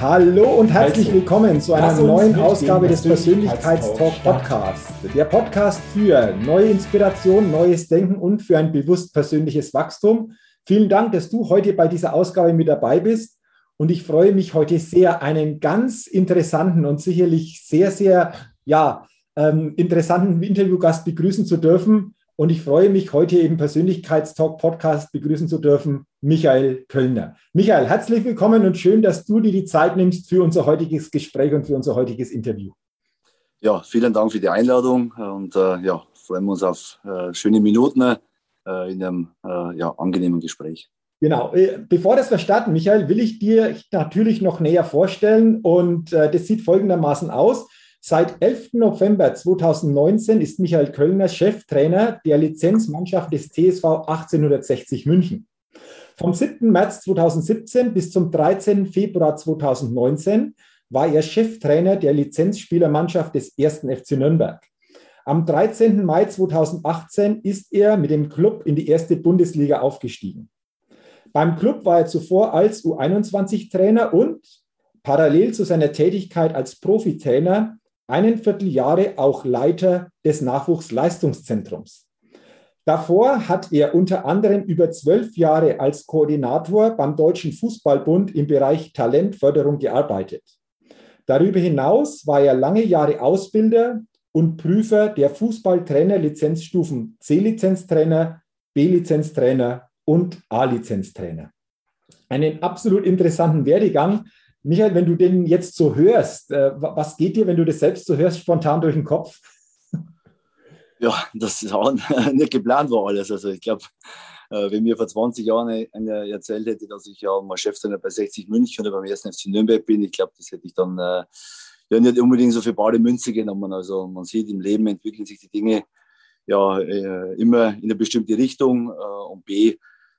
Hallo und herzlich willkommen zu einer neuen Ausgabe des Persönlichkeitstalk Podcasts. Der Podcast für neue Inspiration, neues Denken und für ein bewusst persönliches Wachstum. Vielen Dank, dass du heute bei dieser Ausgabe mit dabei bist. Und ich freue mich heute sehr, einen ganz interessanten und sicherlich sehr, sehr ja, ähm, interessanten Interviewgast begrüßen zu dürfen. Und ich freue mich, heute im Persönlichkeitstalk Podcast begrüßen zu dürfen, Michael Kölner. Michael, herzlich willkommen und schön, dass du dir die Zeit nimmst für unser heutiges Gespräch und für unser heutiges Interview. Ja, vielen Dank für die Einladung und äh, ja, freuen wir uns auf äh, schöne Minuten äh, in einem äh, ja, angenehmen Gespräch. Genau. Äh, bevor das wir starten, Michael, will ich dir natürlich noch näher vorstellen und äh, das sieht folgendermaßen aus. Seit 11. November 2019 ist Michael Kölner Cheftrainer der Lizenzmannschaft des TSV 1860 München. Vom 7. März 2017 bis zum 13. Februar 2019 war er Cheftrainer der Lizenzspielermannschaft des 1. FC Nürnberg. Am 13. Mai 2018 ist er mit dem Club in die erste Bundesliga aufgestiegen. Beim Club war er zuvor als U21-Trainer und parallel zu seiner Tätigkeit als Profitrainer einen Vierteljahre auch Leiter des Nachwuchsleistungszentrums. Davor hat er unter anderem über zwölf Jahre als Koordinator beim Deutschen Fußballbund im Bereich Talentförderung gearbeitet. Darüber hinaus war er lange Jahre Ausbilder und Prüfer der Fußballtrainer-Lizenzstufen C-Lizenztrainer, B-Lizenztrainer und A-Lizenztrainer. Einen absolut interessanten Werdegang, Michael, wenn du den jetzt so hörst, äh, was geht dir, wenn du das selbst so hörst, spontan durch den Kopf? Ja, das ist auch nicht geplant war alles. Also ich glaube, äh, wenn mir vor 20 Jahren einer erzählt hätte, dass ich ja mal Cheftrainer bei 60 München oder beim ersten FC Nürnberg bin, ich glaube, das hätte ich dann äh, ja nicht unbedingt so für bare Münze genommen. Also man sieht, im Leben entwickeln sich die Dinge ja immer in eine bestimmte Richtung und B,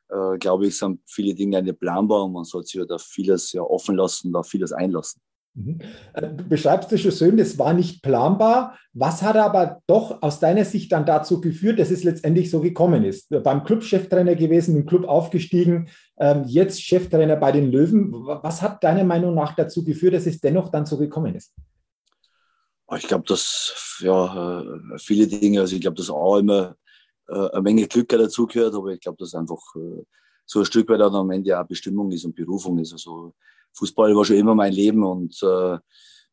äh, glaube ich, sind viele Dinge nicht planbar und man sollte sich ja da vieles ja offen lassen, da vieles einlassen. Mhm. Äh, du beschreibst es schon schön, das war nicht planbar. Was hat aber doch aus deiner Sicht dann dazu geführt, dass es letztendlich so gekommen ist? Beim Club Cheftrainer gewesen, im Club aufgestiegen, ähm, jetzt Cheftrainer bei den Löwen. Was hat deiner Meinung nach dazu geführt, dass es dennoch dann so gekommen ist? Ich glaube, dass ja äh, viele Dinge, also ich glaube, dass auch immer äh, eine Menge Glück dazugehört, aber ich glaube, dass einfach äh, so ein Stück weit dann am Ende auch Bestimmung ist und Berufung ist. Also Fußball war schon immer mein Leben und äh,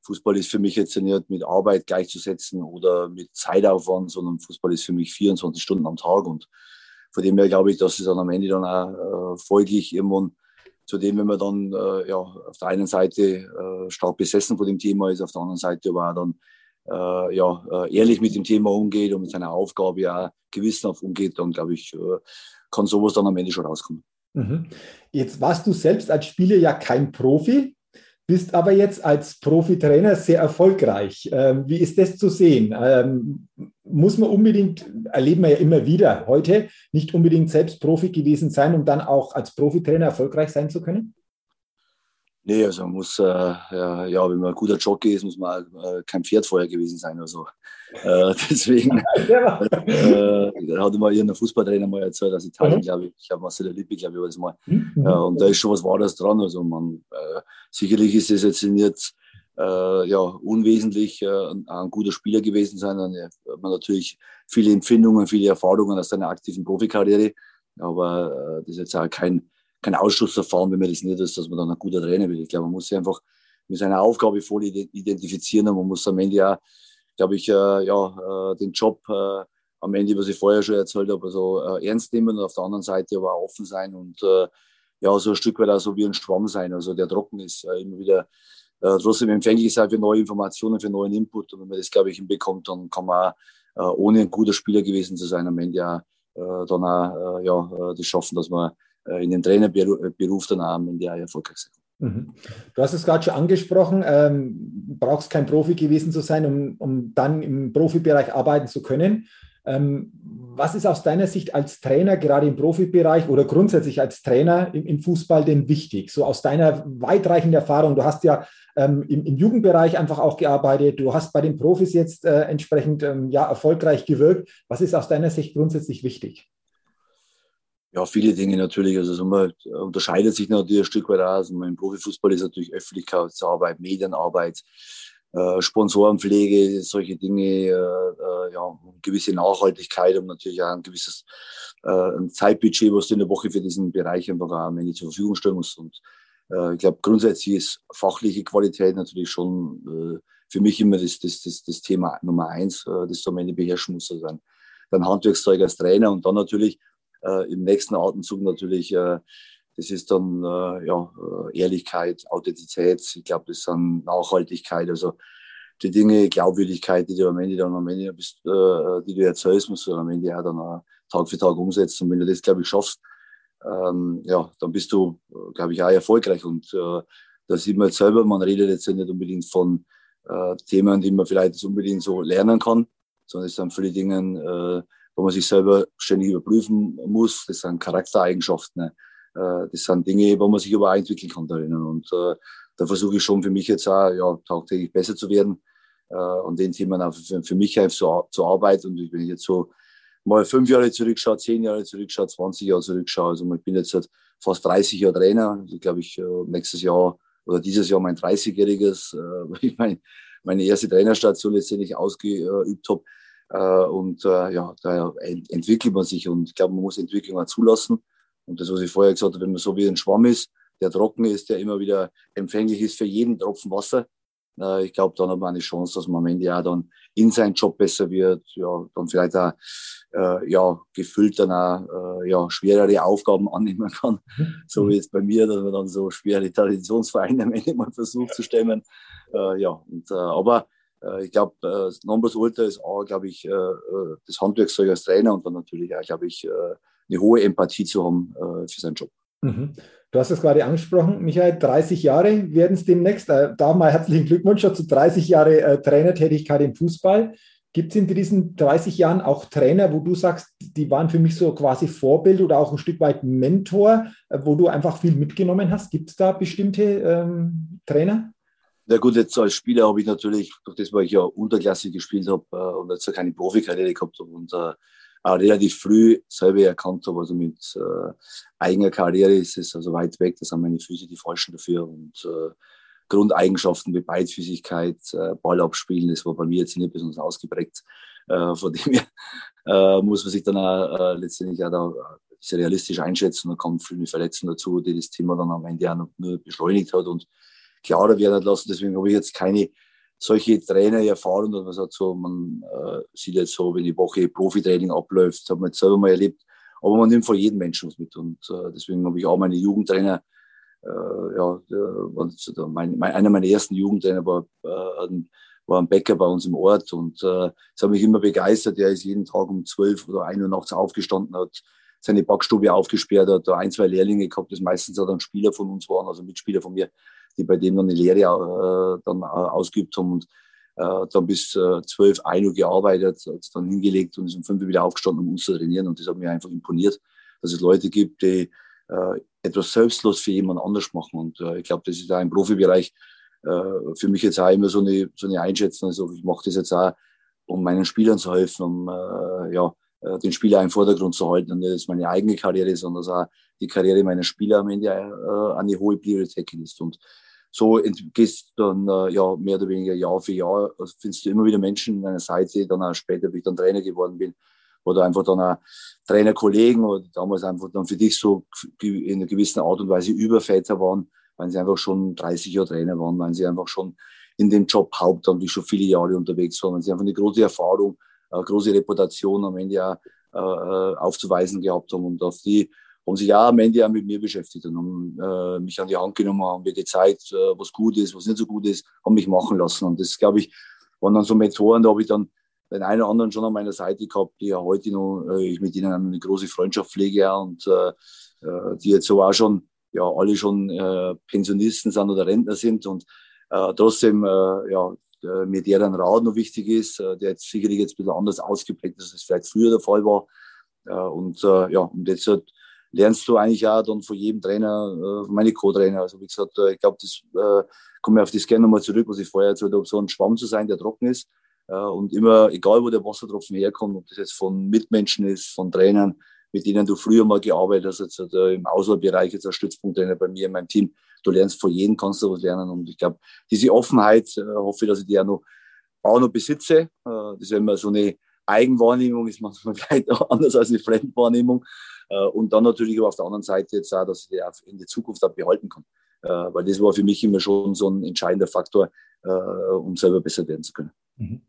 Fußball ist für mich jetzt nicht mit Arbeit gleichzusetzen oder mit Zeitaufwand, sondern Fußball ist für mich 24 Stunden am Tag und von dem her glaube ich, dass es dann am Ende dann auch äh, folglich irgendwann zu dem, wenn man dann äh, ja, auf der einen Seite äh, stark besessen von dem Thema ist, auf der anderen Seite aber auch dann äh, ja, äh, ehrlich mit dem Thema umgeht und mit seiner Aufgabe ja gewissenhaft umgeht, dann glaube ich, äh, kann sowas dann am Ende schon rauskommen. Mhm. Jetzt warst du selbst als Spieler ja kein Profi, bist aber jetzt als Profitrainer sehr erfolgreich. Ähm, wie ist das zu sehen? Ähm, muss man unbedingt, erleben wir ja immer wieder heute, nicht unbedingt selbst Profi gewesen sein, um dann auch als Profitrainer erfolgreich sein zu können? Nee, also man muss, äh, ja, ja, wenn man ein guter Jockey ist, muss man äh, kein Pferd vorher gewesen sein oder so. Äh, deswegen ja. äh, hat immer irgendein Fußballtrainer mal erzählt, aus Italien, mhm. glaube ich. Ich habe Marcelo Lippi, glaube ich, war das mal. Mhm. Ja, und da ist schon was Wahres dran. Also man, äh, sicherlich ist es jetzt nicht äh, ja, unwesentlich äh, ein guter Spieler gewesen sein. Dann hat man natürlich viele Empfindungen, viele Erfahrungen aus seiner aktiven Profikarriere. Aber das ist jetzt auch kein kein Ausschussverfahren, wenn man das nicht ist, dass man dann ein guter Trainer wird. Ich glaube, man muss sich einfach mit seiner Aufgabe voll identifizieren und man muss am Ende ja, glaube ich, äh, ja, äh, den Job äh, am Ende, was ich vorher schon erzählt habe, also äh, ernst nehmen und auf der anderen Seite aber auch offen sein und äh, ja, so ein Stück weit auch so wie ein Schwamm sein, also der trocken ist, äh, immer wieder trotzdem empfänglich sein für neue Informationen, für neuen Input. Und wenn man das, glaube ich, hinbekommt, dann kann man ohne ein guter Spieler gewesen zu sein, am Ende ja dann auch, ja, das schaffen, dass man in dem Trainerberuf dann auch am Ende auch erfolgreich sein. Mhm. Du hast es gerade schon angesprochen, ähm, brauchst kein Profi gewesen zu sein, um, um dann im Profibereich arbeiten zu können. Ähm, was ist aus deiner Sicht als Trainer, gerade im Profibereich oder grundsätzlich als Trainer im, im Fußball denn wichtig? So aus deiner weitreichenden Erfahrung, du hast ja ähm, im, im, Jugendbereich einfach auch gearbeitet, du hast bei den Profis jetzt äh, entsprechend ähm, ja, erfolgreich gewirkt. Was ist aus deiner Sicht grundsätzlich wichtig? Ja, viele Dinge natürlich. Also man unterscheidet sich natürlich ein Stück weit aus. Also Im Profifußball ist natürlich Öffentlichkeitsarbeit, Medienarbeit, äh, Sponsorenpflege, solche Dinge, äh, äh, ja, gewisse Nachhaltigkeit und natürlich auch ein gewisses äh, ein Zeitbudget, was du in der Woche für diesen Bereich einfach am Ende zur Verfügung stellen musst. Und äh, ich glaube, grundsätzlich ist fachliche Qualität natürlich schon äh, für mich immer das, das, das, das Thema Nummer eins, das du am Ende beherrschen musst. Also dein, dein Handwerkszeug als Trainer und dann natürlich äh, im nächsten Atemzug natürlich, äh, das ist dann äh, ja, äh, Ehrlichkeit, Authentizität, ich glaube, das sind Nachhaltigkeit, also die Dinge, Glaubwürdigkeit, die du am Ende dann am Ende bist, äh, die du erzählst, musst du am Ende auch dann Tag für Tag umsetzen. Und wenn du das, glaube ich, schaffst, ähm, ja, dann bist du, glaube ich, auch erfolgreich. Und äh, da sieht man jetzt selber, man redet jetzt nicht unbedingt von äh, Themen, die man vielleicht unbedingt so lernen kann, sondern es sind viele Dinge, äh, wo man sich selber ständig überprüfen muss. Das sind Charaktereigenschaften. Ne? Äh, das sind Dinge, wo man sich aber auch entwickeln kann darin. Und äh, da versuche ich schon für mich jetzt auch, ja, tagtäglich besser zu werden, äh, an den Themen auch für, für mich einfach so, zu arbeiten. Und wenn ich jetzt so mal fünf Jahre zurückschaue, zehn Jahre zurückschaue, 20 Jahre zurückschaue, also ich bin jetzt seit fast 30 Jahre Trainer, also glaube ich, nächstes Jahr oder dieses Jahr mein 30-jähriges, äh, ich meine, meine erste Trainerstation letztendlich ausgeübt habe. Äh, und äh, ja, da entwickelt man sich und ich glaube, man muss Entwicklung auch zulassen. Und das, was ich vorher gesagt habe, wenn man so wie ein Schwamm ist, der trocken ist, der immer wieder empfänglich ist für jeden Tropfen Wasser, ich glaube, dann hat man eine Chance, dass man am Ende ja dann in seinem Job besser wird, ja, dann vielleicht auch äh, ja, gefüllt dann auch äh, ja, schwerere Aufgaben annehmen kann. Mhm. So wie jetzt bei mir, dass man dann so schwere Traditionsvereine am Ende mal versucht zu stemmen. Äh, ja, und, äh, aber ich glaube, äh, Numbers Ultra ist auch, glaube ich, äh, das Handwerkszeug als Trainer und dann natürlich auch, glaube ich, eine hohe Empathie zu haben für seinen Job. Mhm. Du hast es gerade angesprochen, Michael, 30 Jahre werden es demnächst. Da mal herzlichen Glückwunsch zu 30 Jahre Trainertätigkeit im Fußball. Gibt es in diesen 30 Jahren auch Trainer, wo du sagst, die waren für mich so quasi Vorbild oder auch ein Stück weit Mentor, wo du einfach viel mitgenommen hast? Gibt es da bestimmte ähm, Trainer? Na gut, jetzt als Spieler habe ich natürlich, durch das, weil ich ja Unterklasse gespielt habe äh, und jetzt keine Profikarriere gehabt habe und äh, auch relativ früh selber erkannt habe, also mit äh, eigener Karriere ist es also weit weg, das sind meine Füße die falschen dafür und äh, Grundeigenschaften wie Beidfüßigkeit, äh, Ball abspielen, das war bei mir jetzt nicht besonders ausgeprägt. Äh, von dem her äh, muss man sich dann auch äh, letztendlich auch da sehr realistisch einschätzen. Da kommen viele Verletzungen dazu, die das Thema dann am Ende auch noch nur beschleunigt hat und klarer werden lassen. Deswegen habe ich jetzt keine solche Trainererfahrung, dass man sagt, man äh, sieht jetzt so, wenn die Woche Profitraining abläuft, hat man jetzt selber mal erlebt. Aber man nimmt von jedem Menschen was mit. Und äh, deswegen habe ich auch meine Jugendtrainer, äh, ja, der, mein, mein, einer meiner ersten Jugendtrainer war, äh, ein, war ein Bäcker bei uns im Ort und äh, das hat mich immer begeistert. Der ist jeden Tag um zwölf oder ein Uhr nachts aufgestanden, hat seine Backstube aufgesperrt, hat da ein, zwei Lehrlinge gehabt, das meistens auch dann Spieler von uns waren, also Mitspieler von mir, die bei dem dann eine Lehre äh, dann äh, ausgeübt haben und äh, dann bis äh, 12, 1 Uhr gearbeitet, hat dann hingelegt und ist um 5 Uhr wieder aufgestanden, um uns zu trainieren. Und das hat mir einfach imponiert, dass es Leute gibt, die äh, etwas selbstlos für jemand anders machen. Und äh, ich glaube, das ist auch im Profibereich äh, für mich jetzt auch immer so eine, so eine Einschätzung. Also ich mache das jetzt auch, um meinen Spielern zu helfen, um äh, ja, äh, den Spieler im Vordergrund zu halten. Und nicht dass meine eigene Karriere, sondern dass auch die Karriere meiner Spieler am Ende äh, eine hohe Priorität ist. Und so gehst du dann äh, ja mehr oder weniger Jahr für Jahr, also findest du immer wieder Menschen an deiner Seite, dann auch später, wie ich dann Trainer geworden bin, oder einfach dann auch Trainerkollegen oder damals einfach dann für dich so in einer gewissen Art und Weise Überväter waren, weil sie einfach schon 30 Jahre Trainer waren, weil sie einfach schon in dem Job hauptamtlich schon viele Jahre unterwegs waren, weil sie einfach eine große Erfahrung, eine große Reputation am Ende auch äh, äh, aufzuweisen gehabt haben und auf die haben sich auch am Ende auch mit mir beschäftigt und haben äh, mich an die Hand genommen, haben mir gezeigt, äh, was gut ist, was nicht so gut ist, haben mich machen lassen. Und das, glaube ich, waren dann so Methoden, da habe ich dann den einen oder anderen schon an meiner Seite gehabt, die ja heute noch, äh, ich mit ihnen eine große Freundschaft pflege ja, und äh, äh, die jetzt so auch schon, ja, alle schon äh, Pensionisten sind oder Rentner sind und äh, trotzdem, äh, ja, äh, mir deren Rat noch wichtig ist, äh, der jetzt sicherlich jetzt ein bisschen anders ausgeprägt ist, als es vielleicht früher der Fall war. Äh, und äh, ja, und jetzt halt, lernst du eigentlich auch dann von jedem Trainer, äh, meine Co-Trainer. Also wie gesagt, äh, ich glaube, das äh, komme auf das gerne nochmal zurück, was ich vorher erzählt habe, so ein Schwamm zu sein, der trocken ist. Äh, und immer, egal wo der Wassertropfen herkommt, ob das jetzt von Mitmenschen ist, von Trainern, mit denen du früher mal gearbeitet hast, jetzt äh, im Auswahlbereich, jetzt als Stützpunkttrainer bei mir in meinem Team, du lernst von jedem, kannst du was lernen. Und ich glaube, diese Offenheit äh, hoffe ich, dass ich die auch noch, auch noch besitze. Äh, das ist ja immer so eine Eigenwahrnehmung, ist manchmal vielleicht anders als eine Fremdwahrnehmung. Äh, und dann natürlich aber auf der anderen Seite jetzt auch, dass ich die auch in der Zukunft auch behalten kann. Äh, weil das war für mich immer schon so ein entscheidender Faktor, äh, um selber besser werden zu können. Mhm.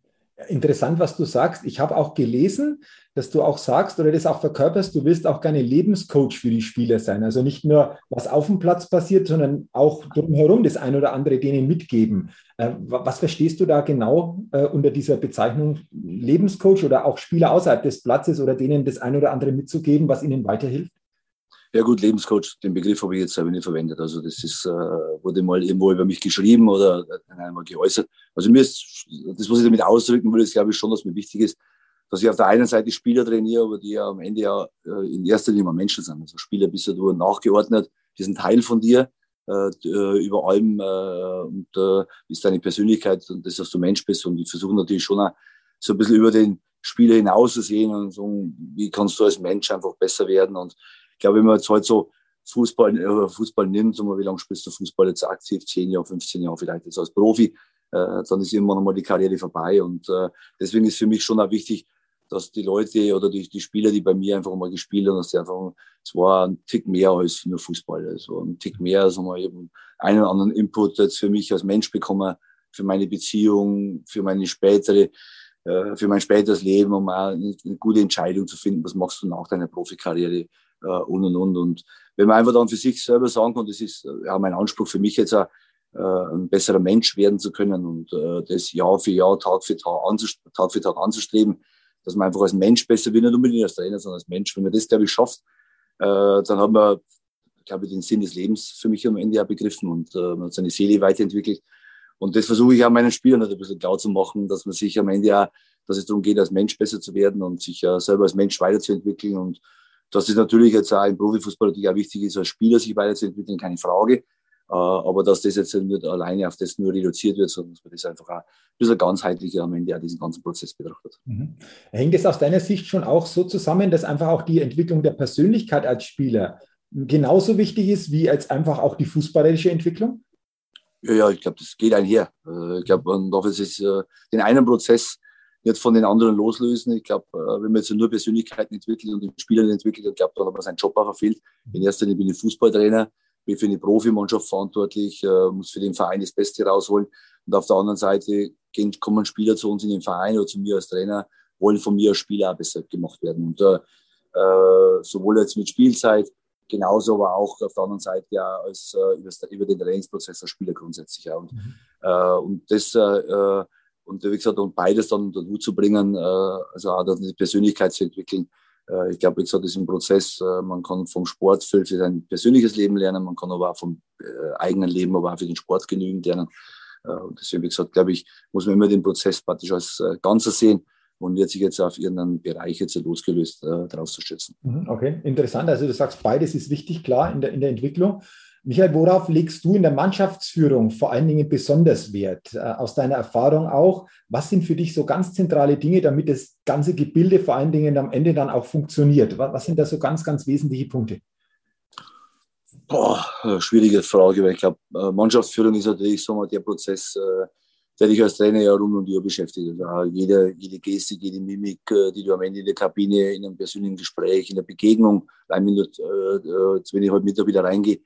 Interessant, was du sagst. Ich habe auch gelesen, dass du auch sagst oder das auch verkörperst, du willst auch gerne Lebenscoach für die Spieler sein. Also nicht nur, was auf dem Platz passiert, sondern auch drumherum das ein oder andere denen mitgeben. Äh, was verstehst du da genau äh, unter dieser Bezeichnung Lebenscoach oder auch Spieler außerhalb des Platzes oder denen das ein oder andere mitzugeben, was ihnen weiterhilft? Ja gut, Lebenscoach, den Begriff habe ich jetzt selber nicht verwendet. Also das ist, äh, wurde mal irgendwo über mich geschrieben oder einmal geäußert. Also mir ist, das, was ich damit ausdrücken will, ist glaube ich schon, dass mir wichtig ist, dass ich auf der einen Seite Spieler trainiere, aber die ja am Ende ja äh, in erster Linie Menschen sind. Also Spieler bist ja du nachgeordnet, die sind Teil von dir, äh, äh, über allem äh, und äh, ist deine Persönlichkeit und das, dass du Mensch bist. Und ich versuche natürlich schon auch so ein bisschen über den Spieler hinaus zu sehen und so, wie kannst du als Mensch einfach besser werden und ich glaube, wenn man jetzt heute so Fußball, äh, Fußball nimmt, mal, wie lange spielst du Fußball jetzt aktiv? Zehn Jahre, 15 Jahre vielleicht jetzt als Profi, äh, dann ist irgendwann einmal die Karriere vorbei. Und äh, deswegen ist für mich schon auch wichtig, dass die Leute oder die, die Spieler, die bei mir einfach mal gespielt haben, dass die einfach, es war ein Tick mehr als nur Fußball. Es war ein Tick mehr, sagen wir eben einen oder anderen Input jetzt für mich als Mensch bekommen, für meine Beziehung, für meine spätere, äh, für mein späteres Leben, um auch eine, eine gute Entscheidung zu finden, was machst du nach deiner Profikarriere äh, und und und. Und wenn man einfach dann für sich selber sagen kann, das ist äh, ja mein Anspruch für mich jetzt auch, äh, ein besserer Mensch werden zu können und äh, das Jahr für Jahr, Tag für Tag, Tag für Tag anzustreben, dass man einfach als Mensch besser wird, nicht unbedingt als Trainer, sondern als Mensch. Wenn man das, glaube ich, schafft, äh, dann hat man, glaube ich, den Sinn des Lebens für mich am Ende auch begriffen und äh, man hat seine Seele weiterentwickelt. Und das versuche ich auch meinen Spielern ein bisschen klar zu machen, dass man sich am Ende auch, dass es darum geht, als Mensch besser zu werden und sich äh, selber als Mensch weiterzuentwickeln und dass es natürlich jetzt auch im Profifußball natürlich auch wichtig ist, als Spieler sich weiterzuentwickeln, keine Frage. Äh, aber dass das jetzt nicht alleine auf das nur reduziert wird, sondern dass man das einfach auch ein bisschen ganzheitlicher am Ende auch diesen ganzen Prozess betrachtet. Mhm. Hängt es aus deiner Sicht schon auch so zusammen, dass einfach auch die Entwicklung der Persönlichkeit als Spieler genauso wichtig ist, wie als einfach auch die fußballerische Entwicklung? Ja, ja, ich glaube, das geht einher. Äh, ich glaube, man darf jetzt äh, den einen Prozess nicht von den anderen loslösen. Ich glaube, äh, wenn man jetzt nur Persönlichkeiten entwickelt und den Spielern entwickelt, ich glaube, dann hat man seinen Job auch verfehlt. In erster Linie bin ich Fußballtrainer, bin für eine Profimannschaft verantwortlich, äh, muss für den Verein das Beste rausholen. Und auf der anderen Seite kommen Spieler zu uns in den Verein oder zu mir als Trainer, wollen von mir als Spieler auch besser gemacht werden. Und äh, äh sowohl jetzt mit Spielzeit, genauso aber auch auf der anderen Seite ja als äh, über, den Trainingsprozess als Spieler grundsätzlich. Ja. Und, mhm. äh, und das äh, und wie gesagt, und beides dann unter den Hut zu bringen, äh, also auch die Persönlichkeit zu entwickeln. Äh, ich glaube, wie gesagt, das ist ein Prozess. Äh, man kann vom Sport viel für sein persönliches Leben lernen, man kann aber auch vom äh, eigenen Leben, aber auch für den Sport genügend lernen. Äh, und deswegen, wie gesagt, glaube ich, muss man immer den Prozess praktisch als äh, Ganzes sehen und wird sich jetzt auf irgendeinen Bereich jetzt losgelöst äh, darauf zu stützen. Mhm, okay, interessant. Also du sagst, beides ist wichtig, klar, in der, in der Entwicklung. Michael, worauf legst du in der Mannschaftsführung vor allen Dingen besonders Wert? Äh, aus deiner Erfahrung auch, was sind für dich so ganz zentrale Dinge, damit das ganze Gebilde vor allen Dingen am Ende dann auch funktioniert? Was sind da so ganz, ganz wesentliche Punkte? Boah, äh, schwierige Frage, weil ich glaube, äh, Mannschaftsführung ist natürlich so mal der Prozess, der dich als Trainer ja rund um die Uhr beschäftigt. Also jede, jede Gestik, jede Mimik, die du am Ende in der Kabine, in einem persönlichen Gespräch, in der Begegnung, wenn, du, wenn ich heute Mittag wieder reingehe,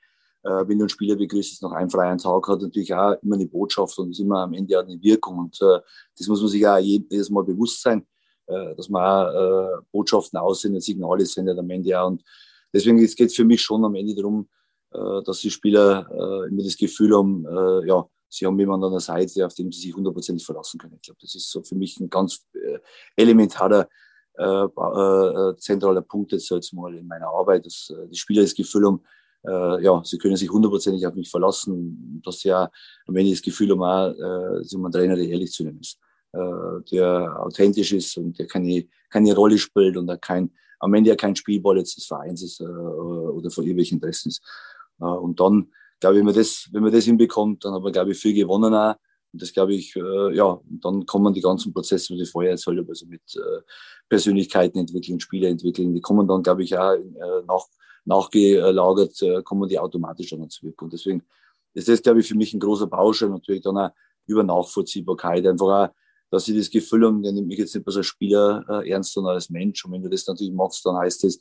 äh, wenn du einen Spieler begrüßt, ist noch ein freien Tag, hat natürlich auch immer eine Botschaft und ist immer am Ende auch eine Wirkung. Und äh, das muss man sich auch jedes Mal bewusst sein, äh, dass man auch äh, Botschaften aussenden, Signale sendet am Ende auch. Und deswegen geht es für mich schon am Ende darum, äh, dass die Spieler äh, immer das Gefühl haben, äh, ja, sie haben jemanden an der Seite, auf den sie sich hundertprozentig verlassen können. Ich glaube, das ist so für mich ein ganz äh, elementarer äh, äh, zentraler Punkt jetzt, jetzt mal in meiner Arbeit, dass äh, die Spieler das Gefühl haben, äh, ja, sie können sich hundertprozentig auf mich verlassen, dass auch am Ende das Gefühl haben, auch, äh, einen Trainer, der ehrlich zu ihnen ist, äh, der authentisch ist und der keine, keine Rolle spielt und der kein, am Ende ja kein Spielball jetzt des Vereins ist äh, oder von irgendwelchen Interessen ist. Äh, und dann, glaube ich, wenn man das, wenn man das hinbekommt, dann haben wir, glaube ich, viel gewonnen auch. Und das glaube ich, äh, ja, und dann kommen die ganzen Prozesse, die vorher erzählt habe, also mit äh, Persönlichkeiten entwickeln, Spiele entwickeln, die kommen dann, glaube ich, auch äh, nach, nachgelagert, äh, kommen die automatisch dann zurück. Und deswegen ist das, glaube ich, für mich ein großer Baustein, natürlich dann auch über Nachvollziehbarkeit, einfach auch, dass sie das Gefühl haben, der nimmt mich jetzt nicht als Spieler äh, ernst, sondern als Mensch. Und wenn du das natürlich machst, dann heißt es,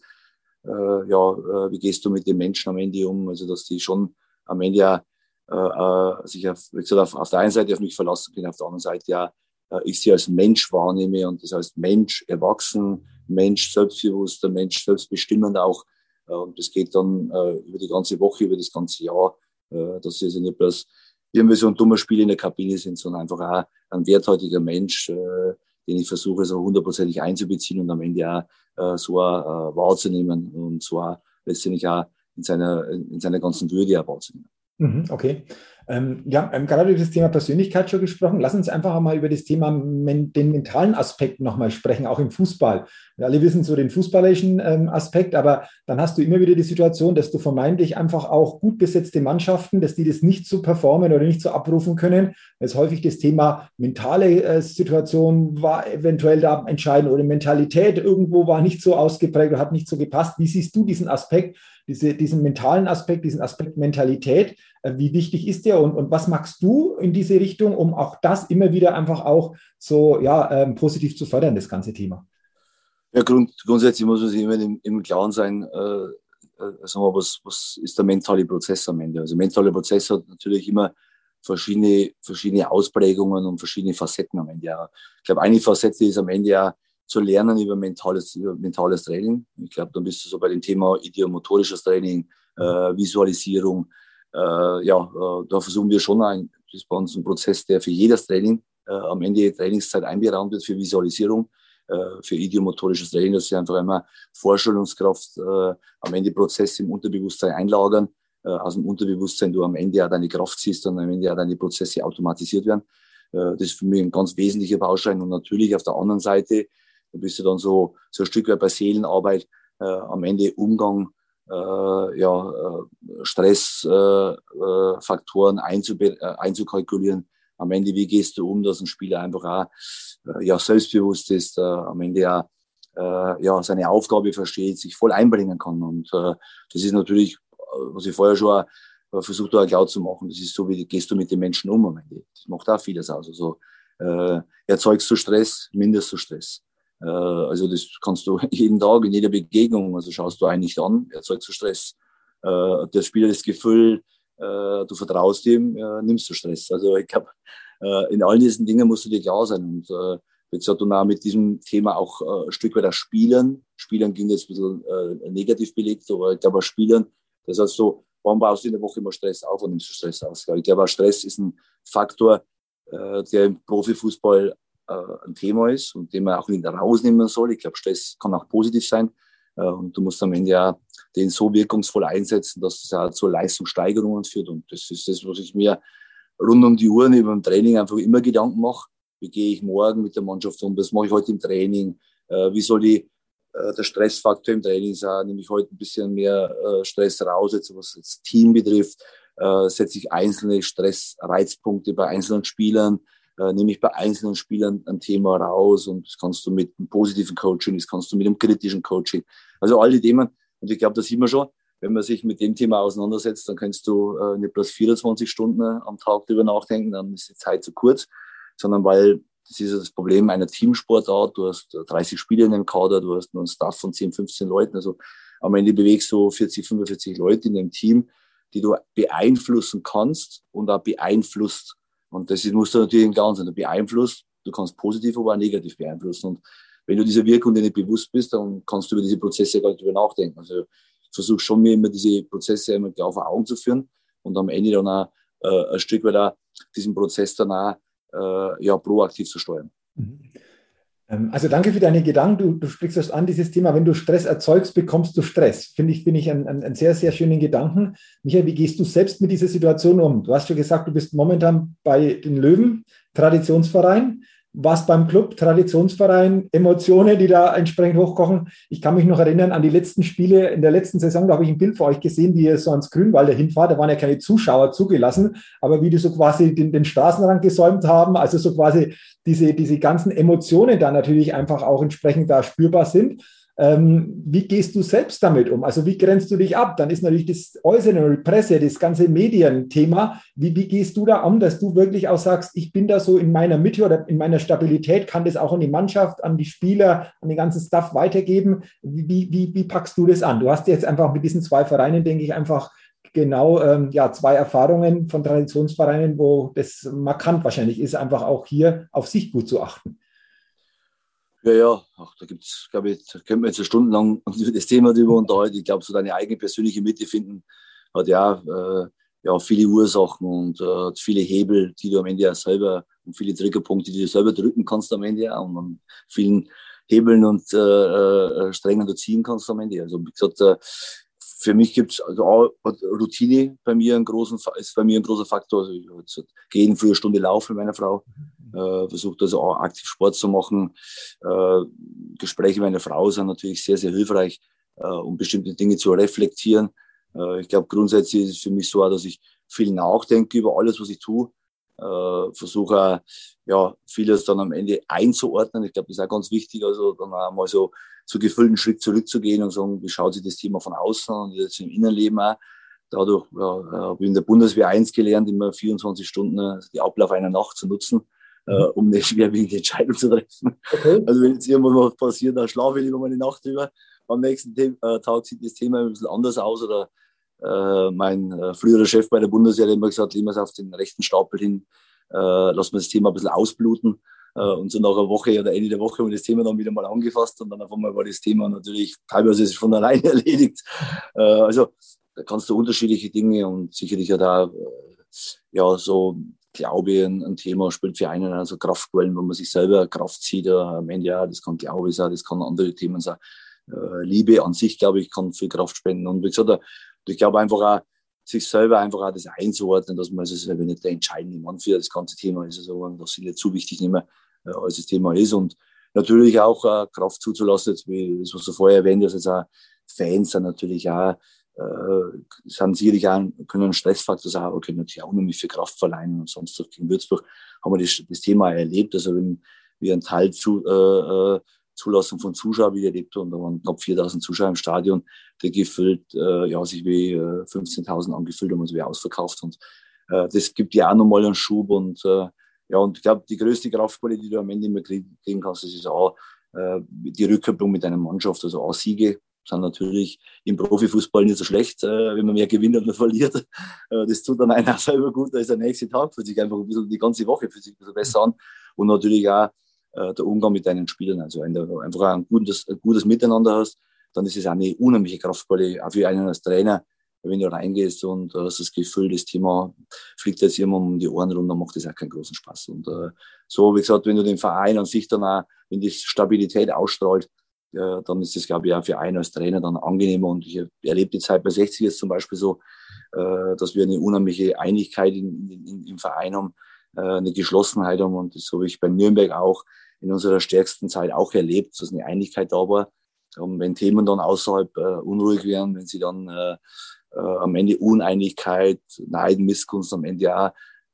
äh, ja, äh, wie gehst du mit den Menschen am Ende um? Also, dass die schon am Ende ja äh, äh, sich auf, wie gesagt, auf, auf der einen Seite auf mich verlassen können, auf der anderen Seite ja äh, ich sie als Mensch wahrnehme und das heißt Mensch erwachsen, Mensch selbstbewusster, Mensch selbstbestimmend auch. Äh, und das geht dann äh, über die ganze Woche, über das ganze Jahr, dass sie also nicht bloß irgendwie so ein dummer Spiel in der Kabine sind, sondern einfach auch ein werthaltiger Mensch, äh, den ich versuche so hundertprozentig einzubeziehen und am Ende auch äh, so auch, äh, wahrzunehmen und so auch letztendlich auch in seiner, in seiner ganzen Würde auch wahrzunehmen. Mhm, okay. Ähm, wir haben gerade über das Thema Persönlichkeit schon gesprochen. Lass uns einfach mal über das Thema den mentalen Aspekt nochmal sprechen, auch im Fußball. Wir alle wissen so den fußballerischen ähm, Aspekt, aber dann hast du immer wieder die Situation, dass du vermeintlich einfach auch gut besetzte Mannschaften, dass die das nicht so performen oder nicht so abrufen können. Das ist häufig das Thema mentale äh, Situation war eventuell da entscheidend oder Mentalität irgendwo war nicht so ausgeprägt oder hat nicht so gepasst. Wie siehst du diesen Aspekt, diese, diesen mentalen Aspekt, diesen Aspekt Mentalität? Äh, wie wichtig ist der und, und was machst du in diese Richtung, um auch das immer wieder einfach auch so ja, ähm, positiv zu fördern, das ganze Thema? Ja, grund, grundsätzlich muss man sich immer im, im Klaren sein, äh, äh, sagen wir, was, was ist der mentale Prozess am Ende. Also mentale Prozess hat natürlich immer verschiedene, verschiedene Ausprägungen und verschiedene Facetten am Ende. Ich glaube, eine Facette ist am Ende ja zu lernen über mentales, über mentales Training. Ich glaube, dann bist du so bei dem Thema ideomotorisches Training, äh, Visualisierung, äh, ja, äh, da versuchen wir schon ein, das ist bei uns ein Prozess, der für jedes Training äh, am Ende Trainingszeit einberaumt wird für Visualisierung, äh, für idiomotorisches Training, dass sie einfach immer Vorstellungskraft am Ende Prozesse im Unterbewusstsein einlagern, aus dem Unterbewusstsein du am Ende auch deine Kraft siehst und am Ende auch deine Prozesse automatisiert werden. Das ist für mich ein ganz wesentlicher Baustein und natürlich auf der anderen Seite, da bist du dann so, so ein Stück weit bei Seelenarbeit, äh, am Ende Umgang äh, ja, äh, Stressfaktoren äh, einzukalkulieren. Am Ende, wie gehst du um, dass ein Spieler einfach auch ja, selbstbewusst ist, am Ende auch ja, seine Aufgabe versteht, sich voll einbringen kann. Und das ist natürlich, was ich vorher schon versucht habe, klar zu machen, das ist so, wie gehst du mit den Menschen um am Ende. Das macht auch vieles aus. Also äh, erzeugst du Stress, minderst du Stress. Äh, also das kannst du jeden Tag in jeder Begegnung, also schaust du einen nicht an, erzeugst du Stress. Äh, der Spieler das Gefühl, äh, du vertraust ihm, nimmst du Stress. Also ich glaube, in all diesen Dingen musst du dir klar sein. Und wie gesagt, und auch mit diesem Thema auch ein Stück weit Spielen. Spielen ging jetzt ein bisschen negativ belegt, aber ich glaube, Spielen, das heißt so, warum baust du in der Woche immer Stress auf und nimmst du Stress aus? Ich glaube, Stress ist ein Faktor, der im Profifußball äh, ein Thema ist und den man auch nicht rausnehmen soll. Ich glaube, Stress kann auch positiv sein. Äh, und du musst am Ende ja den so wirkungsvoll einsetzen, dass es ja zu Leistungssteigerungen führt. Und das ist das, was ich mir rund um die Uhr neben dem Training einfach immer Gedanken mache. Wie gehe ich morgen mit der Mannschaft um? Was mache ich heute im Training? Äh, wie soll die, der Stressfaktor im Training sein? Nehme ich heute ein bisschen mehr Stress raus, jetzt, was das Team betrifft? Setze ich einzelne Stressreizpunkte bei einzelnen Spielern? Äh, nehme ich bei einzelnen Spielern ein Thema raus und das kannst du mit einem positiven Coaching, das kannst du mit einem kritischen Coaching. Also all die Themen. Und ich glaube, das sieht man schon. Wenn man sich mit dem Thema auseinandersetzt, dann kannst du äh, nicht bloß 24 Stunden am Tag darüber nachdenken, dann ist die Zeit zu kurz, sondern weil das ist das Problem einer Teamsportart. Du hast 30 Spieler in dem Kader, du hast einen Staff von 10, 15 Leuten. Also am Ende bewegst du 40, 45 Leute in dem Team, die du beeinflussen kannst und auch beeinflusst. Und das musst du natürlich im Klar sein. Du beeinflusst, du kannst positiv, aber auch negativ beeinflussen. Und wenn du dieser Wirkung dir nicht bewusst bist, dann kannst du über diese Prozesse gar nicht drüber nachdenken. Also versuche schon mir immer diese Prozesse immer klar vor Augen zu führen und am Ende dann auch äh, ein Stück weit auch diesen Prozess dann auch äh, ja, proaktiv zu steuern. Mhm. Ähm, also danke für deine Gedanken. Du, du sprichst das an, dieses Thema, wenn du Stress erzeugst, bekommst du Stress. Finde ich, finde ich einen, einen, sehr, sehr schönen Gedanken. Michael, wie gehst du selbst mit dieser Situation um? Du hast schon gesagt, du bist momentan bei den Löwen, Traditionsverein was beim Club, Traditionsverein, Emotionen, die da entsprechend hochkochen. Ich kann mich noch erinnern an die letzten Spiele in der letzten Saison, da habe ich ein Bild für euch gesehen, wie ihr so ans Grünwalder hinfahrt. Da waren ja keine Zuschauer zugelassen, aber wie die so quasi den, den Straßenrand gesäumt haben, also so quasi diese, diese ganzen Emotionen da natürlich einfach auch entsprechend da spürbar sind. Ähm, wie gehst du selbst damit um? Also wie grenzt du dich ab? Dann ist natürlich das Äußere, Presse, das ganze Medienthema. Wie, wie gehst du da um, dass du wirklich auch sagst, ich bin da so in meiner Mitte oder in meiner Stabilität, kann das auch an die Mannschaft, an die Spieler, an den ganzen Staff weitergeben? Wie, wie, wie packst du das an? Du hast jetzt einfach mit diesen zwei Vereinen, denke ich, einfach genau ähm, ja, zwei Erfahrungen von Traditionsvereinen, wo das markant wahrscheinlich ist, einfach auch hier auf sich gut zu achten. Ja, ja, Ach, da gibt es, glaube ich, da könnte man jetzt stundenlang das Thema drüber unterhalten. Ich glaube, so deine eigene persönliche Mitte finden hat ja, äh, ja viele Ursachen und äh, viele Hebel, die du am Ende ja selber und viele Triggerpunkte, die du selber drücken kannst am Ende ja, und an vielen Hebeln und äh, äh, Strängen du ziehen kannst am Ende. Also wie gesagt, äh, für mich gibt es also auch Routine bei mir einen großen, ist bei mir ein großer Faktor. Also ich gehe jeden frühe Stunde laufen mit meiner Frau, äh, versuche also auch aktiv Sport zu machen. Äh, Gespräche mit meiner Frau sind natürlich sehr, sehr hilfreich, äh, um bestimmte Dinge zu reflektieren. Äh, ich glaube, grundsätzlich ist es für mich so, dass ich viel nachdenke über alles, was ich tue. Äh, versuche ja vieles dann am Ende einzuordnen. Ich glaube, das ist auch ganz wichtig, also dann auch mal so zu gefüllten Schritt zurückzugehen und sagen, wie schaut sich das Thema von außen und jetzt im Innenleben auch. Dadurch ja, habe ich in der Bundeswehr eins gelernt, immer 24 Stunden äh, die Ablauf einer Nacht zu nutzen, äh, um eine schwerwiegende Entscheidung zu treffen. Okay. Also wenn jetzt irgendwann was passiert, dann schlafe ich lieber mal eine Nacht drüber. Am nächsten Tag sieht das Thema ein bisschen anders aus oder äh, mein äh, früherer Chef bei der Bundeswehr hat immer gesagt, legen wir es auf den rechten Stapel hin, äh, lassen wir das Thema ein bisschen ausbluten. Äh, und so nach einer Woche oder Ende der Woche haben wir das Thema dann wieder mal angefasst und dann auf einmal war das Thema natürlich teilweise ist es von alleine erledigt. Äh, also da kannst du unterschiedliche Dinge und sicherlich auch äh, ja so Glaube ein, Thema spielt für einen also Kraftquellen, wo man sich selber Kraft zieht. Am Ende ja, das kann Glaube sein, das kann andere Themen sein. Liebe an sich, glaube ich, kann viel Kraft spenden. Und wie gesagt, ich glaube einfach auch, sich selber einfach auch das einzuordnen, dass man also wenn nicht der entscheidende Mann für das ganze Thema ist, also das sind nicht zu wichtig mehr, äh, als das Thema ist. Und natürlich auch äh, Kraft zuzulassen, wie das, was du vorher erwähnt hast, also Fans sind natürlich auch, äh, sind sicherlich auch, können ein Stressfaktor sein, aber können natürlich auch unheimlich viel Kraft verleihen. Und sonst in Würzburg haben wir das, das Thema erlebt. Also wenn wir einen Teil zu, äh, äh Zulassung von Zuschauern wieder erlebt und da waren knapp 4000 Zuschauer im Stadion, der gefüllt, äh, ja, sich wie äh, 15.000 angefüllt und uns wie ausverkauft und äh, das gibt ja auch nochmal einen Schub und äh, ja, und ich glaube, die größte Kraftquelle, die du am Ende immer kriegen kannst, das ist auch äh, die Rückkopplung mit deiner Mannschaft, also auch Siege sind natürlich im Profifußball nicht so schlecht, äh, wenn man mehr gewinnt und man verliert. Äh, das tut dann einer selber gut, da ist der nächste Tag, fühlt sich einfach ein bisschen die ganze Woche fühlt sich ein bisschen besser an und natürlich auch äh, der Umgang mit deinen Spielern. Also wenn du einfach ein gutes, ein gutes Miteinander hast, dann ist es eine unheimliche Kraftquelle, auch für einen als Trainer. Wenn du reingehst und hast das Gefühl, das Thema fliegt jetzt jemand um die Ohren rum, dann macht das auch keinen großen Spaß. Und äh, so, wie gesagt, wenn du den Verein an sich dann auch, wenn die Stabilität ausstrahlt, ja, dann ist das, glaube ich, auch für einen als Trainer dann angenehmer. Und ich erlebe die Zeit bei 60 jetzt zum Beispiel so, äh, dass wir eine unheimliche Einigkeit in, in, im Verein haben, äh, eine Geschlossenheit haben. Und das habe ich bei Nürnberg auch in unserer stärksten Zeit auch erlebt, dass eine Einigkeit da war. Und wenn Themen dann außerhalb äh, unruhig werden, wenn sie dann äh, äh, am Ende Uneinigkeit, Neid, Missgunst, am Ende auch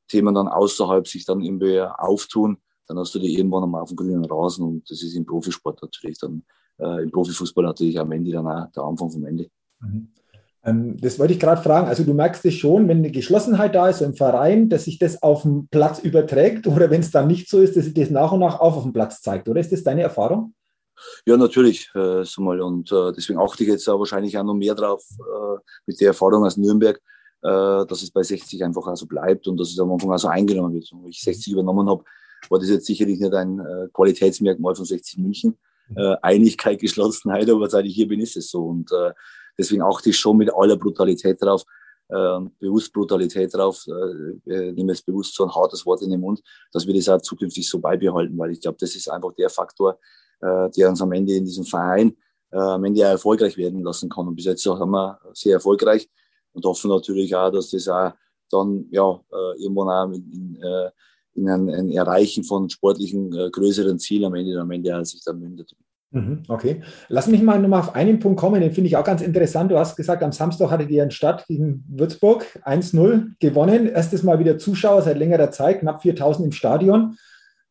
Themen dann außerhalb sich dann irgendwie auftun, dann hast du die irgendwann einmal auf dem grünen Rasen und das ist im Profisport natürlich dann, äh, im Profifußball natürlich am Ende dann auch der Anfang vom Ende. Mhm. Ähm, das wollte ich gerade fragen. Also du merkst es schon, wenn eine Geschlossenheit da ist so im Verein, dass sich das auf dem Platz überträgt oder wenn es dann nicht so ist, dass sich das nach und nach auch auf dem Platz zeigt, oder? Ist das deine Erfahrung? Ja, natürlich. Äh, so mal. Und äh, deswegen achte ich jetzt auch wahrscheinlich auch noch mehr drauf äh, mit der Erfahrung aus Nürnberg, äh, dass es bei 60 einfach auch so bleibt und dass es am Anfang auch so eingenommen wird. Und wo ich 60 übernommen habe, war das jetzt sicherlich nicht ein äh, Qualitätsmerkmal von 60 München. Äh, Einigkeit, Geschlossenheit, aber seit ich hier bin, ist es so. Und deswegen achte ich schon mit aller Brutalität drauf, äh, bewusst Brutalität drauf, äh, nehme jetzt bewusst so ein hartes Wort in den Mund, dass wir das auch zukünftig so beibehalten, weil ich glaube, das ist einfach der Faktor, äh, der uns am Ende in diesem Verein äh, am Ende auch erfolgreich werden lassen kann. Und bis jetzt haben wir sehr erfolgreich und hoffen natürlich auch, dass das auch dann ja äh, irgendwann auch in, in, äh, in ein, ein, Erreichen von sportlichen äh, größeren Zielen am Ende, am Ende sich dann mündet. Mhm, okay. Lass mich mal nochmal auf einen Punkt kommen, den finde ich auch ganz interessant. Du hast gesagt, am Samstag hattet ihr in Stadt gegen Würzburg 1-0 gewonnen. Erstes Mal wieder Zuschauer seit längerer Zeit, knapp 4000 im Stadion.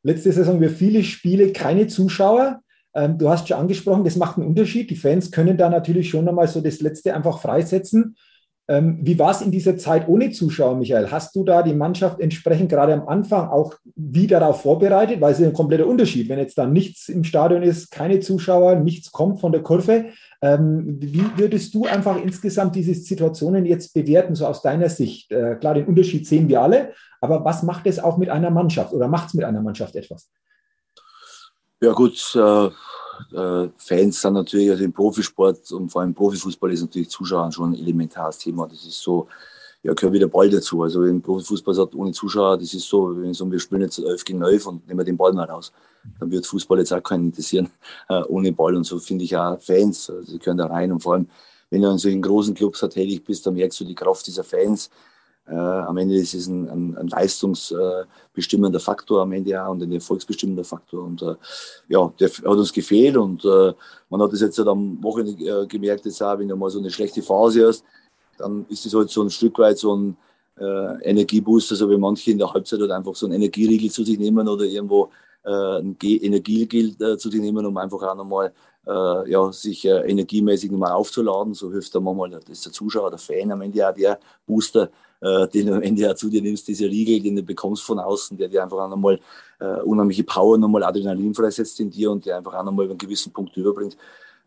Letzte Saison wir viele Spiele, keine Zuschauer. Ähm, du hast schon angesprochen, das macht einen Unterschied. Die Fans können da natürlich schon nochmal so das Letzte einfach freisetzen. Ähm, wie war es in dieser Zeit ohne Zuschauer, Michael? Hast du da die Mannschaft entsprechend gerade am Anfang auch wie darauf vorbereitet? Weil es ist ein kompletter Unterschied. Wenn jetzt da nichts im Stadion ist, keine Zuschauer, nichts kommt von der Kurve. Ähm, wie würdest du einfach insgesamt diese Situationen jetzt bewerten, so aus deiner Sicht? Äh, klar, den Unterschied sehen wir alle, aber was macht es auch mit einer Mannschaft oder macht es mit einer Mannschaft etwas? Ja, gut. Äh äh, Fans sind natürlich, also im Profisport und vor allem im Profifußball ist natürlich Zuschauer schon ein elementares Thema. Das ist so, ja, gehört wieder Ball dazu. Also im Profifußball sagt ohne Zuschauer, das ist so, wenn so, wir spielen jetzt 11 gegen 11 und nehmen den Ball mal raus. Dann wird Fußball jetzt auch keinen interessieren äh, ohne Ball. Und so finde ich auch Fans, also sie gehören da rein. Und vor allem, wenn du in solchen großen Clubs tätig bist, dann merkst du die Kraft dieser Fans. Äh, am Ende ist es ein, ein, ein leistungsbestimmender Faktor am Ende auch und ein erfolgsbestimmender Faktor. Und äh, ja, der hat uns gefehlt und äh, man hat es jetzt halt am Wochenende äh, gemerkt, jetzt auch, wenn du mal so eine schlechte Phase hast, dann ist es halt so ein Stück weit so ein äh, Energiebooster, so wie manche in der Halbzeit halt einfach so einen Energieriegel zu sich nehmen oder irgendwo äh, ein Energieriegel äh, zu sich nehmen, um einfach auch nochmal äh, ja, sich äh, energiemäßig nochmal aufzuladen. So hilft da manchmal das der Zuschauer, der Fan am Ende auch der Booster, äh, den du am Ende auch zu dir nimmst, dieser Riegel, den du bekommst von außen, der dir einfach auch nochmal äh, unheimliche Power, nochmal Adrenalin freisetzt in dir und der einfach auch nochmal über einen gewissen Punkt überbringt.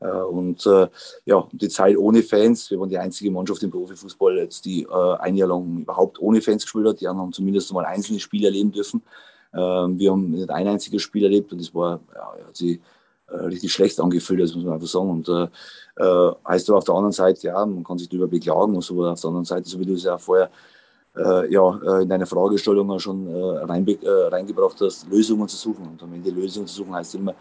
Äh, und äh, ja, die Zeit ohne Fans, wir waren die einzige Mannschaft im Profifußball, jetzt, die äh, ein Jahr lang überhaupt ohne Fans gespielt hat. Die anderen haben zumindest mal einzelne Spiele erleben dürfen. Ähm, wir haben nicht ein einziges Spiel erlebt und das war, ja, äh, richtig schlecht angefühlt, das muss man einfach sagen. Und äh, äh, heißt aber auf der anderen Seite, ja, man kann sich darüber beklagen, aber auf der anderen Seite, so wie du es ja vorher äh, ja, äh, in deiner Fragestellung schon äh, rein, äh, reingebracht hast, Lösungen zu suchen. Und am Ende Lösungen zu suchen heißt immer,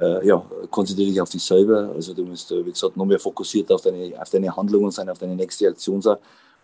äh, ja, konzentriere dich auf dich selber. Also du musst, wie gesagt, noch mehr fokussiert auf deine, auf deine Handlungen sein, auf deine nächste Aktion sein.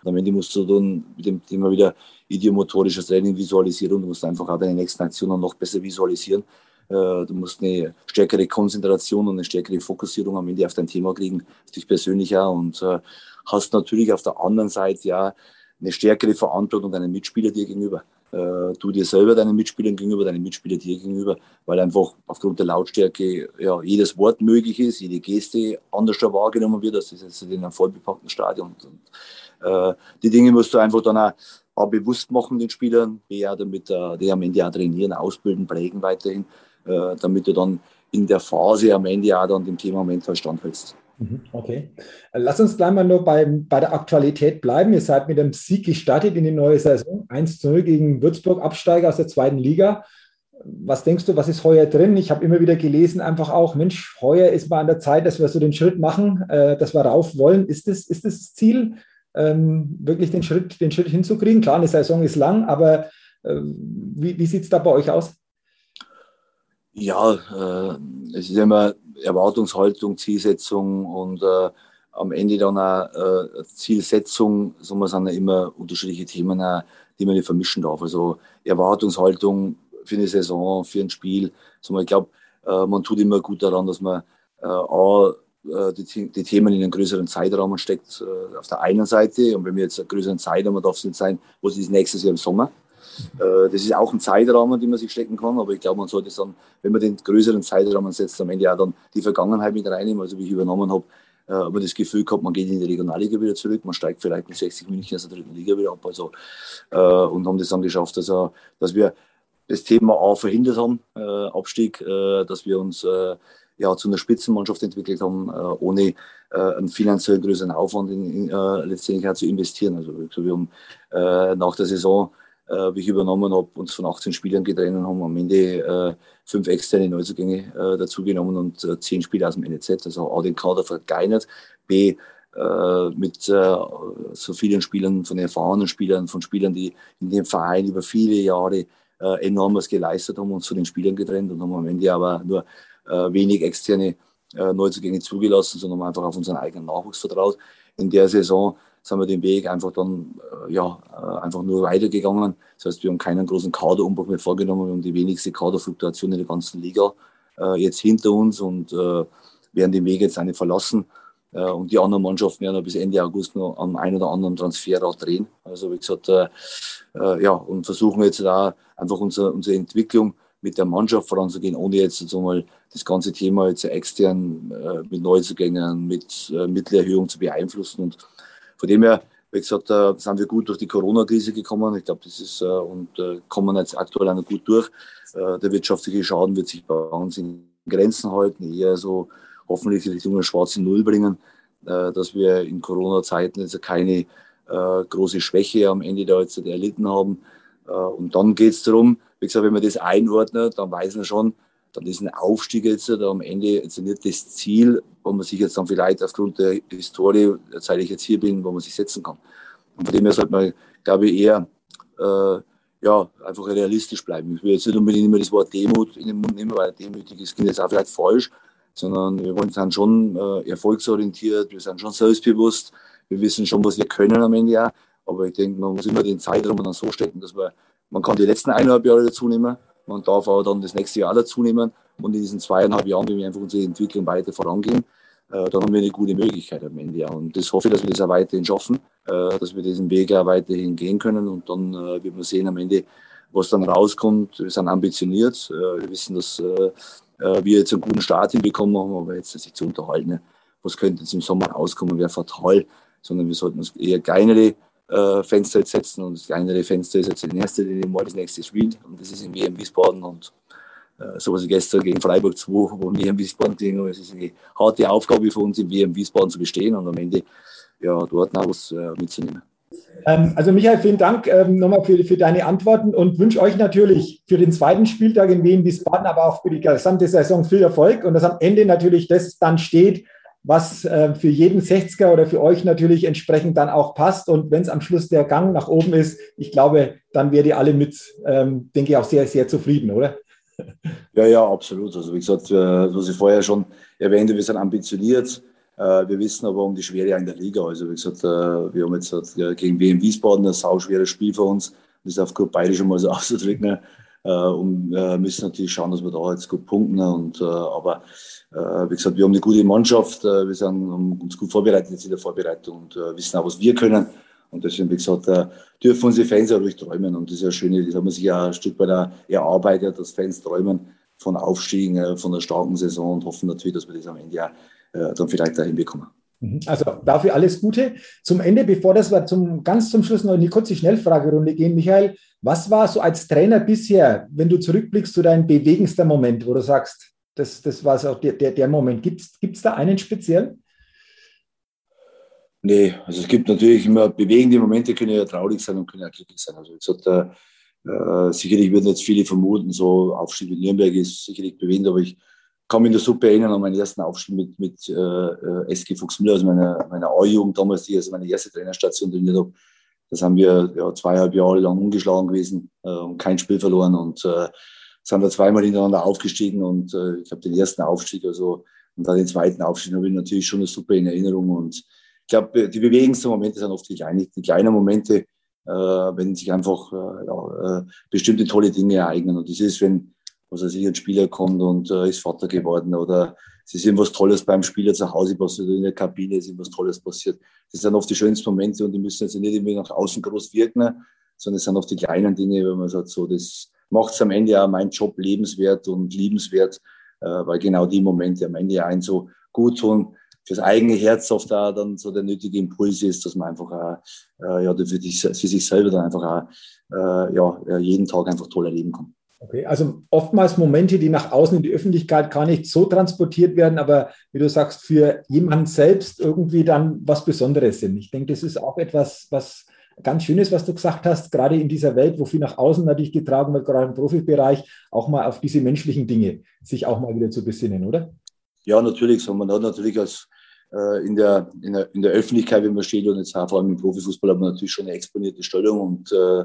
Und am Ende musst du dann mit dem Thema wieder idiomotorisches Training visualisieren. Du musst einfach auch deine nächsten Aktionen noch besser visualisieren. Äh, du musst eine stärkere Konzentration und eine stärkere Fokussierung am Ende auf dein Thema kriegen, auf dich persönlich auch. Und äh, hast natürlich auf der anderen Seite ja eine stärkere Verantwortung deinen Mitspielern dir gegenüber. Äh, du dir selber deinen Mitspielern gegenüber, deinen Mitspielern dir gegenüber, weil einfach aufgrund der Lautstärke ja, jedes Wort möglich ist, jede Geste anders wahrgenommen wird, als das jetzt in einem vollbepackten Stadion. Und, äh, die Dinge musst du einfach dann auch A, bewusst machen den Spielern, B, auch damit die am Ende auch trainieren, ausbilden, prägen weiterhin, äh, damit du dann in der Phase am Ende auch dann dem Thema mental standhältst. Mhm, okay. Lass uns gleich mal nur bei, bei der Aktualität bleiben. Ihr seid mit dem Sieg gestartet in die neue Saison. 1 zu 0 gegen Würzburg, Absteiger aus der zweiten Liga. Was denkst du, was ist heuer drin? Ich habe immer wieder gelesen, einfach auch, Mensch, heuer ist mal an der Zeit, dass wir so den Schritt machen, äh, dass wir rauf wollen. Ist das, ist das Ziel, ähm, wirklich den Schritt, den Schritt hinzukriegen? Klar, eine Saison ist lang, aber äh, wie, wie sieht es da bei euch aus? Ja, äh, es ist immer Erwartungshaltung, Zielsetzung und äh, am Ende dann auch äh, Zielsetzung, so man sind immer unterschiedliche Themen, auch, die man nicht vermischen darf. Also Erwartungshaltung für eine Saison, für ein Spiel. Also ich glaube, äh, man tut immer gut daran, dass man äh, A, äh, die, die, Themen in einen größeren Zeitraum steckt, äh, auf der einen Seite. Und wenn wir jetzt einen größeren Zeitraum, darf es nicht sein, was ist nächstes Jahr im Sommer. Äh, das ist auch ein Zeitrahmen, den man sich stecken kann, aber ich glaube, man sollte dann, wenn man den größeren Zeitrahmen setzt, am Ende auch dann die Vergangenheit mit reinnehmen. Also wie ich übernommen habe, äh, aber das Gefühl gehabt, man geht in die Regionalliga wieder zurück, man steigt vielleicht mit 60 München aus der dritten Liga wieder ab. Also, äh, und haben das dann geschafft, also, dass wir das Thema A verhindert haben, Abstieg, dass wir uns ja, zu einer Spitzenmannschaft entwickelt haben, ohne einen finanziell größeren Aufwand in, in, letztendlich zu investieren. Also wir haben nach der Saison wie ich übernommen habe, uns von 18 Spielern getrennt und haben am Ende äh, fünf externe Neuzugänge äh, dazugenommen und äh, zehn Spieler aus dem NEZ. Also A, den Kader verkleinert, B, äh, mit äh, so vielen Spielern, von erfahrenen Spielern, von Spielern, die in dem Verein über viele Jahre äh, enorm was geleistet haben, uns zu den Spielern getrennt und haben am Ende aber nur äh, wenig externe äh, Neuzugänge zugelassen, sondern einfach auf unseren eigenen Nachwuchs vertraut. In der Saison sind wir den Weg einfach dann äh, ja, äh, einfach nur weitergegangen. Das heißt, wir haben keinen großen Kaderumbruch mehr vorgenommen. Wir haben die wenigste Kaderfluktuation in der ganzen Liga äh, jetzt hinter uns und werden den Weg jetzt nicht verlassen. Und die anderen Mannschaften werden bis Ende August noch am einen oder anderen Transferrad drehen. Also wie gesagt, ja, und versuchen jetzt da einfach unsere, unsere Entwicklung mit der Mannschaft voranzugehen, ohne jetzt also mal das ganze Thema jetzt extern mit Neuzugängen, mit Mittelerhöhung zu beeinflussen. Und von dem her, wie gesagt, äh, sind wir gut durch die Corona-Krise gekommen. Ich glaube, das ist äh, und äh, kommen jetzt aktuell auch noch gut durch. Der wirtschaftliche Schaden wird sich bei uns in Grenzen halten, eher so hoffentlich Richtung eine schwarze Null bringen, dass wir in Corona-Zeiten jetzt keine große Schwäche am Ende da jetzt erlitten haben. Und dann geht es darum, wie gesagt, wenn man das einordnet, dann weiß man schon, dann ist ein Aufstieg jetzt da am Ende jetzt nicht das Ziel, wo man sich jetzt dann vielleicht aufgrund der Historie, seit ich jetzt hier bin, wo man sich setzen kann. Und von dem her sollte man, glaube ich, eher äh, ja, einfach realistisch bleiben. Ich will jetzt nicht unbedingt immer das Wort Demut in den Mund nehmen, weil demütig ist jetzt auch vielleicht falsch, sondern wir wollen sind schon äh, erfolgsorientiert, wir sind schon selbstbewusst, wir wissen schon, was wir können am Ende auch. Aber ich denke, man muss immer den Zeitraum dann so stecken, dass man, man kann die letzten eineinhalb Jahre dazu nehmen, man darf aber dann das nächste Jahr dazu nehmen und in diesen zweieinhalb Jahren, wenn wir einfach unsere Entwicklung weiter vorangehen, äh, dann haben wir eine gute Möglichkeit am Ende. Ja. Und das hoffe ich, dass wir das auch weiterhin schaffen, äh, dass wir diesen Weg auch weiterhin gehen können und dann äh, wird man sehen am Ende, was dann rauskommt. Wir sind ambitioniert, äh, wir wissen, dass äh, äh, wir jetzt einen guten Start hinbekommen haben, aber jetzt sich zu unterhalten, was könnte jetzt im Sommer rauskommen, wäre fatal, sondern wir sollten uns eher kleinere äh, Fenster jetzt setzen. Und das kleinere Fenster ist jetzt in erster Linie mal das nächste Spiel. Und das ist in WM Wiesbaden. Und äh, so was ich gestern gegen Freiburg 2, wo WM Wiesbaden haben, es ist eine harte Aufgabe für uns, in WM Wiesbaden zu bestehen und am Ende ja, dort auch was äh, mitzunehmen. Ähm, also Michael, vielen Dank ähm, nochmal für, für deine Antworten und wünsche euch natürlich für den zweiten Spieltag in Wien Wiesbaden, aber auch für die gesamte Saison viel Erfolg und dass am Ende natürlich das dann steht, was äh, für jeden 60er oder für euch natürlich entsprechend dann auch passt. Und wenn es am Schluss der Gang nach oben ist, ich glaube, dann werdet ihr alle mit, ähm, denke ich, auch sehr, sehr zufrieden, oder? Ja, ja, absolut. Also wie gesagt, äh, was ich vorher schon erwähnte, wir sind ambitioniert. Äh, wir wissen aber um die Schwere in der Liga. Also wie gesagt, äh, wir haben jetzt gegen WM Wiesbaden ein sauschweres Spiel für uns. Das ist auf gut schon mal so auszudrücken. Äh, und äh, müssen natürlich schauen, dass wir da jetzt gut punkten. Und, aber äh, wie gesagt, wir haben eine gute Mannschaft, wir sind, haben uns gut vorbereitet jetzt in der Vorbereitung und wissen auch, was wir können. Und deswegen, wie gesagt, dürfen unsere Fans auch ruhig träumen. Und das ist ja schön, das haben wir sich ja ein Stück weit erarbeitet, dass Fans träumen von Aufstiegen, von einer starken Saison und hoffen natürlich, dass wir das am Ende ja dann vielleicht dahin bekommen. Mhm. Also dafür alles Gute. Zum Ende, bevor das wir zum, ganz zum Schluss noch in die kurze Schnellfragerunde gehen, Michael, was war so als Trainer bisher, wenn du zurückblickst zu deinem bewegendsten Moment, wo du sagst, das, das war auch der, der, der Moment. Gibt es da einen speziell? Nee, also es gibt natürlich immer bewegende Momente, können ja traurig sein und können ja glücklich sein. Also gesagt, äh, sicherlich würden jetzt viele vermuten, so Aufstieg mit Nürnberg ist sicherlich bewegend, aber ich mich in der Suppe erinnern an meinen ersten Aufstieg mit, mit äh, äh SG Fuchsmüller, also meiner, meiner A-Jugend damals, die also meine erste Trainerstation trainiert habe. Das haben wir ja, zweieinhalb Jahre lang ungeschlagen gewesen äh, und kein Spiel verloren und äh, sind da zweimal hintereinander aufgestiegen und äh, ich habe den ersten Aufstieg, also und dann den zweiten Aufstieg habe ich natürlich schon eine super in Erinnerung. Und ich glaube, die bewegendsten Momente sind oft die kleinen, die kleinen Momente, äh, wenn sich einfach äh, ja, äh, bestimmte tolle Dinge ereignen. Und das ist, wenn was weiß ich, ein Spieler kommt und äh, ist Vater geworden oder es ist irgendwas Tolles beim Spieler zu Hause passiert oder in der Kabine ist irgendwas Tolles passiert. Das sind oft die schönsten Momente und die müssen jetzt nicht irgendwie nach außen groß wirken, sondern es sind oft die kleinen Dinge, wenn man sagt, so das macht es am Ende auch meinen Job lebenswert und liebenswert, äh, weil genau die Momente am Ende einen so gut tun, fürs eigene Herz oft da dann so der nötige Impuls ist, dass man einfach auch, äh, ja, für, die, für sich selber dann einfach auch, äh, ja, jeden Tag einfach toll erleben kann. Okay, also oftmals Momente, die nach außen in die Öffentlichkeit gar nicht so transportiert werden, aber wie du sagst, für jemanden selbst irgendwie dann was Besonderes sind. Ich denke, das ist auch etwas, was ganz schön ist, was du gesagt hast, gerade in dieser Welt, wo viel nach außen natürlich getragen wird, gerade im Profibereich, auch mal auf diese menschlichen Dinge sich auch mal wieder zu besinnen, oder? Ja, natürlich. So, man hat natürlich als, äh, in, der, in, der, in der Öffentlichkeit, wenn man steht und jetzt vor allem im Profifußball hat man natürlich schon eine exponierte Stellung und äh,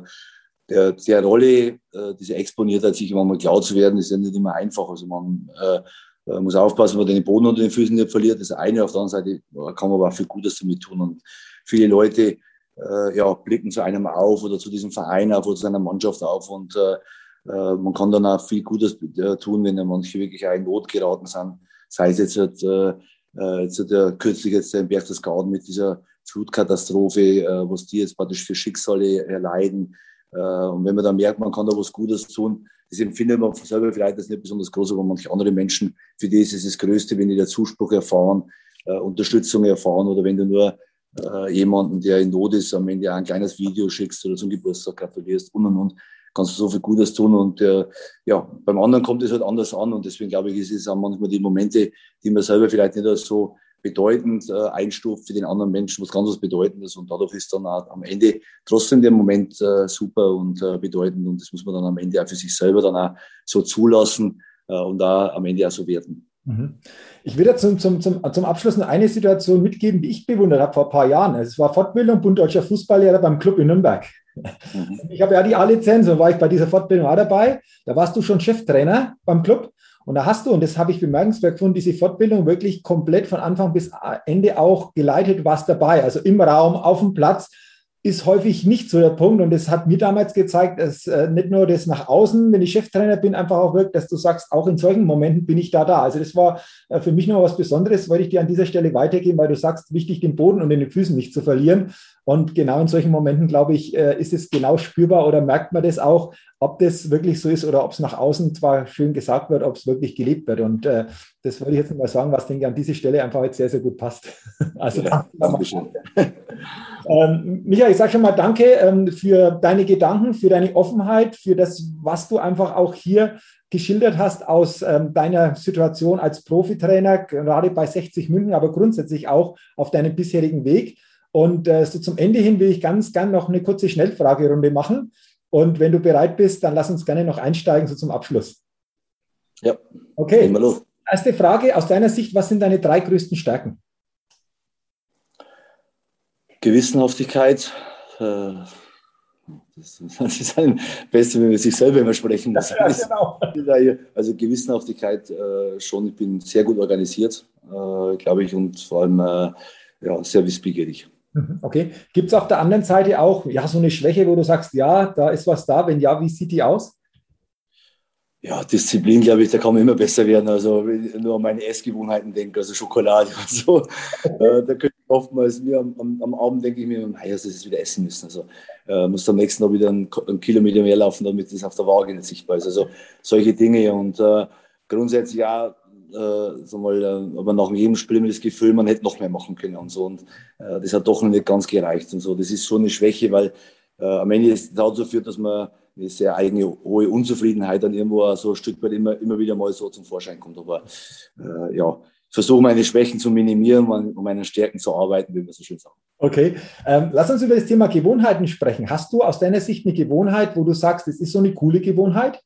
der, der Rolle, äh, diese Exponiertheit, sich immer mal klar zu werden, ist ja nicht immer einfach. Also man äh, muss aufpassen, man den Boden unter den Füßen nicht verliert. Das eine. Auf der anderen Seite kann man aber viel Gutes damit tun. Und viele Leute äh, ja, blicken zu einem auf oder zu diesem Verein auf oder zu einer Mannschaft auf. Und äh, äh man kann dann auch viel Gutes äh, tun, wenn manche wirklich in Not geraten sind. Sei es jetzt, äh, jetzt der, kürzlich jetzt der Berchtesgaden mit dieser Flutkatastrophe, was die jetzt praktisch für Schicksale erleiden äh, und wenn man dann merkt, man kann da was Gutes tun, das empfindet man selber vielleicht als nicht besonders groß, aber manche andere Menschen, für die ist es das Größte, wenn die da Zuspruch erfahren, äh, Unterstützung erfahren oder wenn du nur äh, jemanden, der in Not ist, am Ende ein kleines Video schickst oder zum Geburtstag gratulierst und und und, kannst du so viel Gutes tun und äh, ja, beim anderen kommt es halt anders an und deswegen glaube ich, ist es auch manchmal die Momente, die man selber vielleicht nicht so bedeutend äh, einstuft für den anderen Menschen, was ganz was Bedeutendes. Und dadurch ist dann auch am Ende trotzdem der Moment äh, super und äh, bedeutend. Und das muss man dann am Ende auch für sich selber dann auch so zulassen äh, und da am Ende auch so werten. Mhm. Ich will zum, zum, zum, zum Abschluss noch eine Situation mitgeben, die ich bewundert habe vor ein paar Jahren. Es war Fortbildung Bund Deutscher Fußballlehrer beim Club in Nürnberg. Mhm. Ich habe ja die A-Lizenz und war ich bei dieser Fortbildung auch dabei. Da warst du schon Cheftrainer beim Club. Und da hast du, und das habe ich bemerkenswert gefunden, diese Fortbildung wirklich komplett von Anfang bis Ende auch geleitet, was dabei. Also im Raum, auf dem Platz ist häufig nicht so der Punkt. Und das hat mir damals gezeigt, dass äh, nicht nur das nach außen, wenn ich Cheftrainer bin, einfach auch wirkt, dass du sagst, auch in solchen Momenten bin ich da da. Also das war äh, für mich noch was Besonderes, wollte ich dir an dieser Stelle weitergeben, weil du sagst, wichtig, den Boden und den Füßen nicht zu verlieren. Und genau in solchen Momenten, glaube ich, äh, ist es genau spürbar oder merkt man das auch, ob das wirklich so ist oder ob es nach außen zwar schön gesagt wird, ob es wirklich gelebt wird. Und äh, das würde ich jetzt mal sagen, was denke ich an dieser Stelle einfach jetzt sehr, sehr gut passt. Also ja, ähm, Michael, ich sage schon mal danke ähm, für deine Gedanken, für deine Offenheit, für das, was du einfach auch hier geschildert hast aus ähm, deiner Situation als Profitrainer, gerade bei 60 München, aber grundsätzlich auch auf deinem bisherigen Weg. Und äh, so zum Ende hin will ich ganz gern noch eine kurze Schnellfragerunde machen. Und wenn du bereit bist, dann lass uns gerne noch einsteigen, so zum Abschluss. Ja. Okay. Erste Frage aus deiner Sicht: Was sind deine drei größten Stärken? Gewissenhaftigkeit. Äh, das ist ein Beste, wenn wir sich selber immer sprechen. Das ja, genau. Also Gewissenhaftigkeit äh, schon. Ich bin sehr gut organisiert, äh, glaube ich, und vor allem ja, sehr wissbegierig. Mhm, okay. Gibt es auf der anderen Seite auch ja, so eine Schwäche, wo du sagst, ja, da ist was da? Wenn ja, wie sieht die aus? Ja, Disziplin, glaube ich, da kann man immer besser werden. Also, wenn ich nur an meine Essgewohnheiten denke, also Schokolade und so, äh, da könnte ich oftmals mir am, am, am Abend denke ich mir, also, das ist wieder essen müssen. Also, äh, muss am nächsten Tag wieder einen, einen, Kilometer mehr laufen, damit das auf der Waage nicht sichtbar ist. Also, solche Dinge und äh, grundsätzlich auch äh, so mal, äh, aber nach jedem Spiel immer das Gefühl, man hätte noch mehr machen können und so. Und äh, das hat doch noch nicht ganz gereicht und so. Das ist schon eine Schwäche, weil äh, am Ende es dazu führt, dass man eine sehr eigene hohe Unzufriedenheit dann irgendwo so ein Stück weit immer, immer wieder mal so zum Vorschein kommt. Aber äh, ja, versuche meine Schwächen zu minimieren, um meine Stärken zu arbeiten, wie wir so schön sagen. Okay, ähm, lass uns über das Thema Gewohnheiten sprechen. Hast du aus deiner Sicht eine Gewohnheit, wo du sagst, das ist so eine coole Gewohnheit?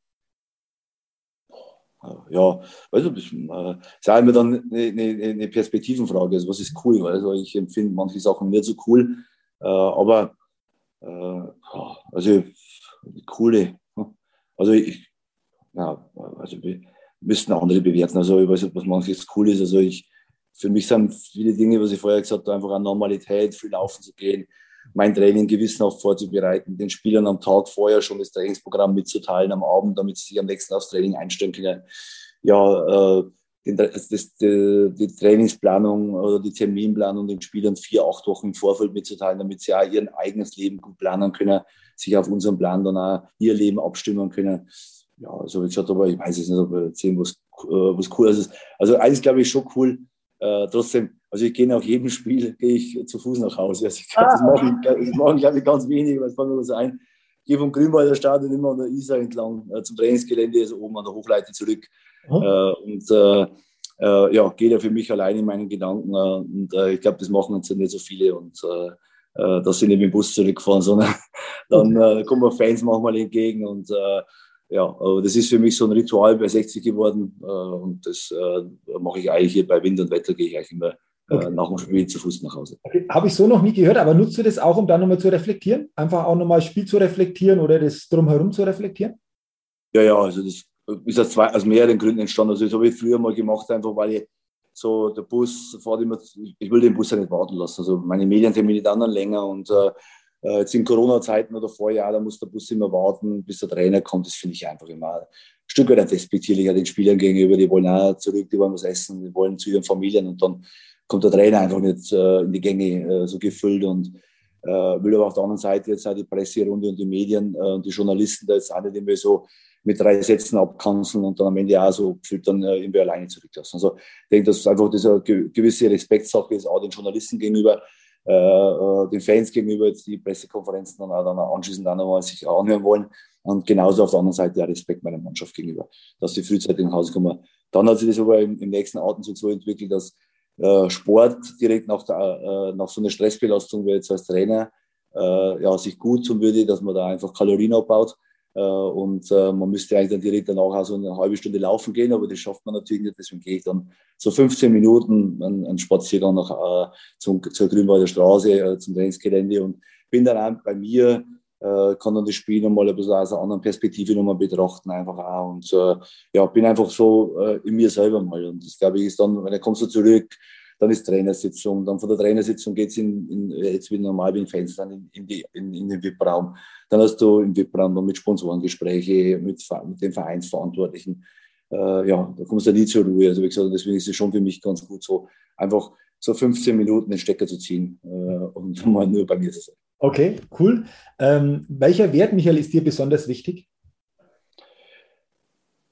ja, also das äh, ist auch immer dann eine, eine, eine Perspektivenfrage. Also was ist cool? Also ich empfinde manche Sachen nicht so cool, äh, aber äh, also coole, also ich, ja, also wir müssten andere bewerten. Also ich weiß nicht, was manches cool ist. Also ich, für mich sind viele Dinge, was ich vorher gesagt habe, einfach eine Normalität, viel laufen zu gehen, mein Training gewissenhaft vorzubereiten, den Spielern am Tag vorher schon das Trainingsprogramm mitzuteilen, am Abend, damit sie sich am nächsten aufs Training einstellen können. Ja, äh, den, das, die, die, Trainingsplanung oder die Terminplanung den Spielern vier, acht Wochen im Vorfeld mitzuteilen, damit sie auch ihr eigenes Leben gut planen können, sich auf unseren Plan dann auch ihr Leben abstimmen können. Ja, also wie gesagt, aber ich weiß es nicht, ob wir erzählen, was, äh, was cool ist. Also eins glaube ich schon cool. Äh, trotzdem, also ich gehe nach jedem Spiel, gehe ich zu Fuß nach Hause. Also ich glaub, das machen, das machen glaube ich, ganz wenige, weil es fällt mir so ein. Ich gehe vom Grünwalder Stadion immer an der Isar entlang äh, zum Trainingsgelände, also oben an der Hofleite zurück. Mhm. Und äh, äh, ja, geht ja für mich allein in meinen Gedanken. Und ich glaube, das machen jetzt nicht so viele. Und da sind wir mit dem Bus zurückgefahren, sondern dann kommen wir Fans manchmal entgegen und ja, aber das ist für mich so ein Ritual bei 60 geworden und das mache ich eigentlich hier bei Wind und Wetter, gehe ich eigentlich immer okay. nach dem Spiel zu Fuß nach Hause. Okay. Habe ich so noch nie gehört, aber nutzt du das auch, um dann nochmal zu reflektieren? Einfach auch nochmal das Spiel zu reflektieren oder das drumherum zu reflektieren? Ja, ja, also das ist aus, zwei, aus mehreren Gründen entstanden. Also das habe ich früher mal gemacht, einfach weil ich so der Bus fährt immer, ich will den Bus ja nicht warten lassen. Also meine Medientermine dann länger und äh, äh, jetzt in Corona-Zeiten oder vorher, da muss der Bus immer warten, bis der Trainer kommt. Das finde ich einfach immer ein Stück weit despektierlicher den Spielern gegenüber. Die wollen auch zurück, die wollen was essen, die wollen zu ihren Familien und dann kommt der Trainer einfach nicht äh, in die Gänge äh, so gefüllt und äh, will aber auf der anderen Seite jetzt auch die Presserunde und die Medien äh, und die Journalisten da jetzt auch nicht immer so mit drei Sätzen abkanzeln und dann am Ende auch so gefühlt dann äh, irgendwie alleine zurücklassen. Also ich denke, dass einfach diese gewisse Respektsache ist, auch den Journalisten gegenüber, äh, äh, den Fans gegenüber, jetzt die Pressekonferenzen dann auch, dann anschließend auch nochmal sich anhören wollen. Und genauso auf der anderen Seite der Respekt meiner Mannschaft gegenüber, dass sie frühzeitig nach Hause kommen. Dann hat sich das aber im, im nächsten Atemzug so entwickelt, dass äh, Sport direkt nach, der, äh, nach so einer Stressbelastung wie jetzt als Trainer äh, ja, sich gut tun würde, dass man da einfach Kalorien abbaut und äh, man müsste eigentlich dann direkt danach auch so eine halbe Stunde laufen gehen, aber das schafft man natürlich nicht. Deswegen gehe ich dann so 15 Minuten einen, einen Spaziergang nach, äh, zum, zur Grünwalder Straße, äh, zum Trainingsgelände und bin dann auch bei mir, äh, kann dann das Spiel nochmal ein bisschen aus einer anderen Perspektive nochmal betrachten, einfach auch. Und äh, ja, bin einfach so äh, in mir selber mal. Und das glaube ich ist dann, wenn er kommst du zurück, dann ist Trainersitzung, dann von der Trainersitzung geht es in, in, jetzt wie normal wie Fans dann in, in, die, in, in den VIP-Raum. Dann hast du im VIP-Raum mit Sponsorengespräche, mit, mit den Vereinsverantwortlichen. Äh, ja, da kommst du nie zur Ruhe. Also wie gesagt, deswegen ist es schon für mich ganz gut so, einfach so 15 Minuten den Stecker zu ziehen äh, und mal nur bei mir zu sein. Okay, cool. Ähm, welcher Wert, Michael, ist dir besonders wichtig?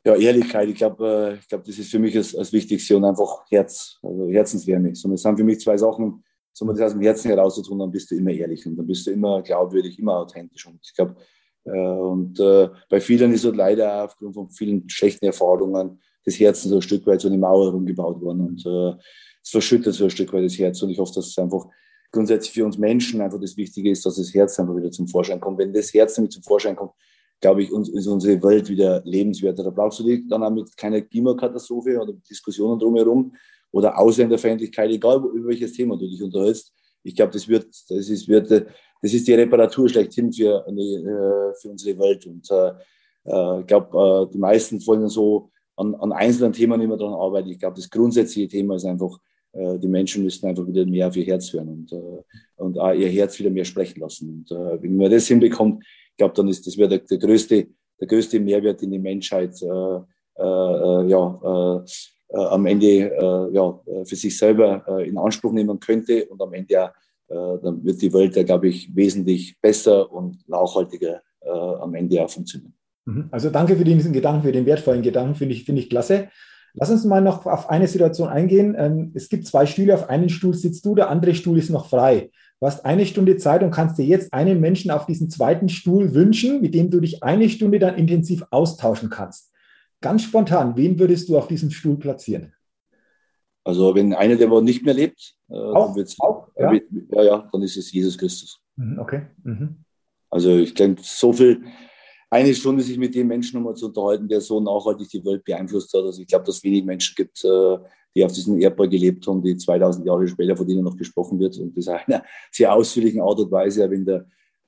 Ja, Ehrlichkeit, ich glaube, äh, ich glaube, das ist für mich das, das Wichtigste und einfach Herz, also Herzenswärme. So, das sind für mich zwei Sachen, so man das aus dem Herzen heraus zu tun, dann bist du immer ehrlich und dann bist du immer glaubwürdig, immer authentisch. Und ich glaube, äh, und äh, bei vielen ist halt leider aufgrund von vielen schlechten Erfahrungen das Herz so ein Stück weit so eine Mauer rumgebaut worden und äh, es verschüttet so ein Stück weit das Herz und ich hoffe, dass es einfach grundsätzlich für uns Menschen einfach das Wichtige ist, dass das Herz einfach wieder zum Vorschein kommt. Wenn das Herz nämlich zum Vorschein kommt, glaube ich, uns, ist unsere Welt wieder lebenswerter. Da brauchst du dich dann auch mit keiner Klimakatastrophe oder Diskussionen drumherum oder Ausländerfeindlichkeit, egal über welches Thema du dich unterhältst. Ich glaube, das wird, das ist, wird, das ist die Reparatur schlechthin für, eine, äh, für unsere Welt. Und äh, äh, ich glaube, die meisten wollen so an, an einzelnen Themen immer daran arbeiten. Ich glaube, das grundsätzliche Thema ist einfach, die Menschen müssen einfach wieder mehr auf ihr Herz hören und, und ihr Herz wieder mehr sprechen lassen. Und wenn man das hinbekommt, ich glaube, dann ist das wäre der, der, größte, der größte Mehrwert, den die Menschheit äh, äh, äh ja, äh, äh, am Ende ja, für sich selber in Anspruch nehmen könnte und am Ende ja, dann wird die Welt, glaube ich, wesentlich besser und nachhaltiger am Ende auch funktionieren. Mhm. Also danke für diesen Gedanken, für den wertvollen Gedanken, finde ich, finde ich klasse. Lass uns mal noch auf eine Situation eingehen. Ähm, es gibt zwei Stühle, auf einen Stuhl sitzt du, der andere Stuhl ist noch frei. Du hast eine Stunde Zeit und kannst dir jetzt einen Menschen auf diesen zweiten Stuhl wünschen, mit dem du dich eine Stunde dann intensiv austauschen kannst. Ganz spontan, wen würdest du auf diesem Stuhl platzieren? Also wenn einer der nicht mehr lebt, äh, auch, dann, auch, ja? ja? ja, dann ist es Jesus Christus. Mhm, okay. Mhm. Also ich denke, so viel, eine Stunde sich mit dem Menschen nochmal zu unterhalten, der so nachhaltig die Welt beeinflusst hat. Also ich glaube, dass es wenig Menschen gibt, äh, die auf diesem Erdball gelebt haben, die 2000 Jahre später, von denen noch gesprochen wird. Und das in einer sehr ausführlichen Art und Weise. Wenn der,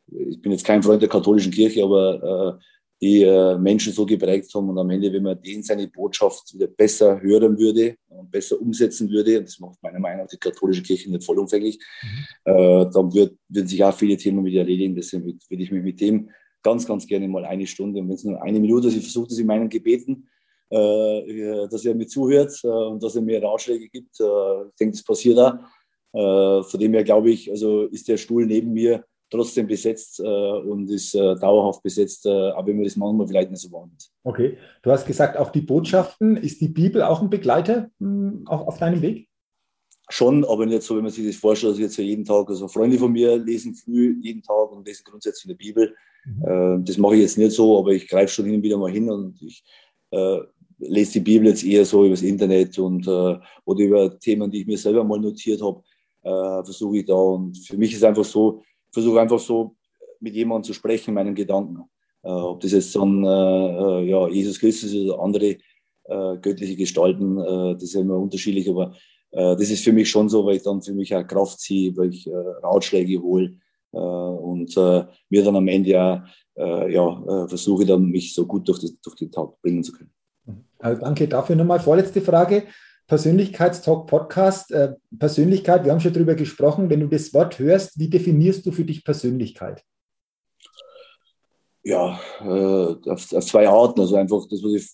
ich bin jetzt kein Freund der katholischen Kirche, aber äh, die äh, Menschen so geprägt haben. Und am Ende, wenn man den seine Botschaft wieder besser hören würde und besser umsetzen würde, und das macht meiner Meinung nach die katholische Kirche nicht vollumfänglich, mhm. äh, dann wird, würden sich auch viele Themen wieder erledigen. Deswegen würde ich mich mit dem ganz, ganz gerne mal eine Stunde, und wenn es nur eine Minute ist, ich versuche das in meinen Gebeten, dass er mir zuhört äh, und dass er mir Ratschläge gibt. Äh, ich denke, das passiert da. Von dem her glaube ich, also ist der Stuhl neben mir trotzdem besetzt und ist dauerhaft besetzt, aber wenn man das manchmal vielleicht nicht so wahrnimmt. Okay, du hast gesagt, auch die Botschaften, ist die Bibel auch ein Begleiter hm, auch auf deinem Weg? Schon, aber nicht so, wenn man sich das vorstellt, dass jetzt jeden Tag, also Freunde von mir lesen früh jeden Tag und lesen grundsätzlich in der Bibel. Mhm. Das mache ich jetzt nicht so, aber ich greife schon hin und wieder mal hin und ich äh, lese die Bibel jetzt eher so übers Internet und äh, oder über Themen, die ich mir selber mal notiert habe, äh, versuche ich da. Und für mich ist einfach so, versuche einfach so mit jemandem zu sprechen, meinen Gedanken. Äh, ob das jetzt dann äh, äh, ja, Jesus Christus oder andere göttliche Gestalten, das ist ja immer unterschiedlich, aber äh, das ist für mich schon so, weil ich dann für mich auch Kraft ziehe, weil ich äh, Ratschläge hole äh, und äh, mir dann am Ende äh, ja versuche dann mich so gut durch, das, durch den Tag bringen zu können. Also danke dafür nochmal. Vorletzte Frage. Persönlichkeitstalk Podcast. Äh, Persönlichkeit, wir haben schon darüber gesprochen. Wenn du das Wort hörst, wie definierst du für dich Persönlichkeit? Ja, äh, auf, auf, zwei Arten. Also einfach das, was ich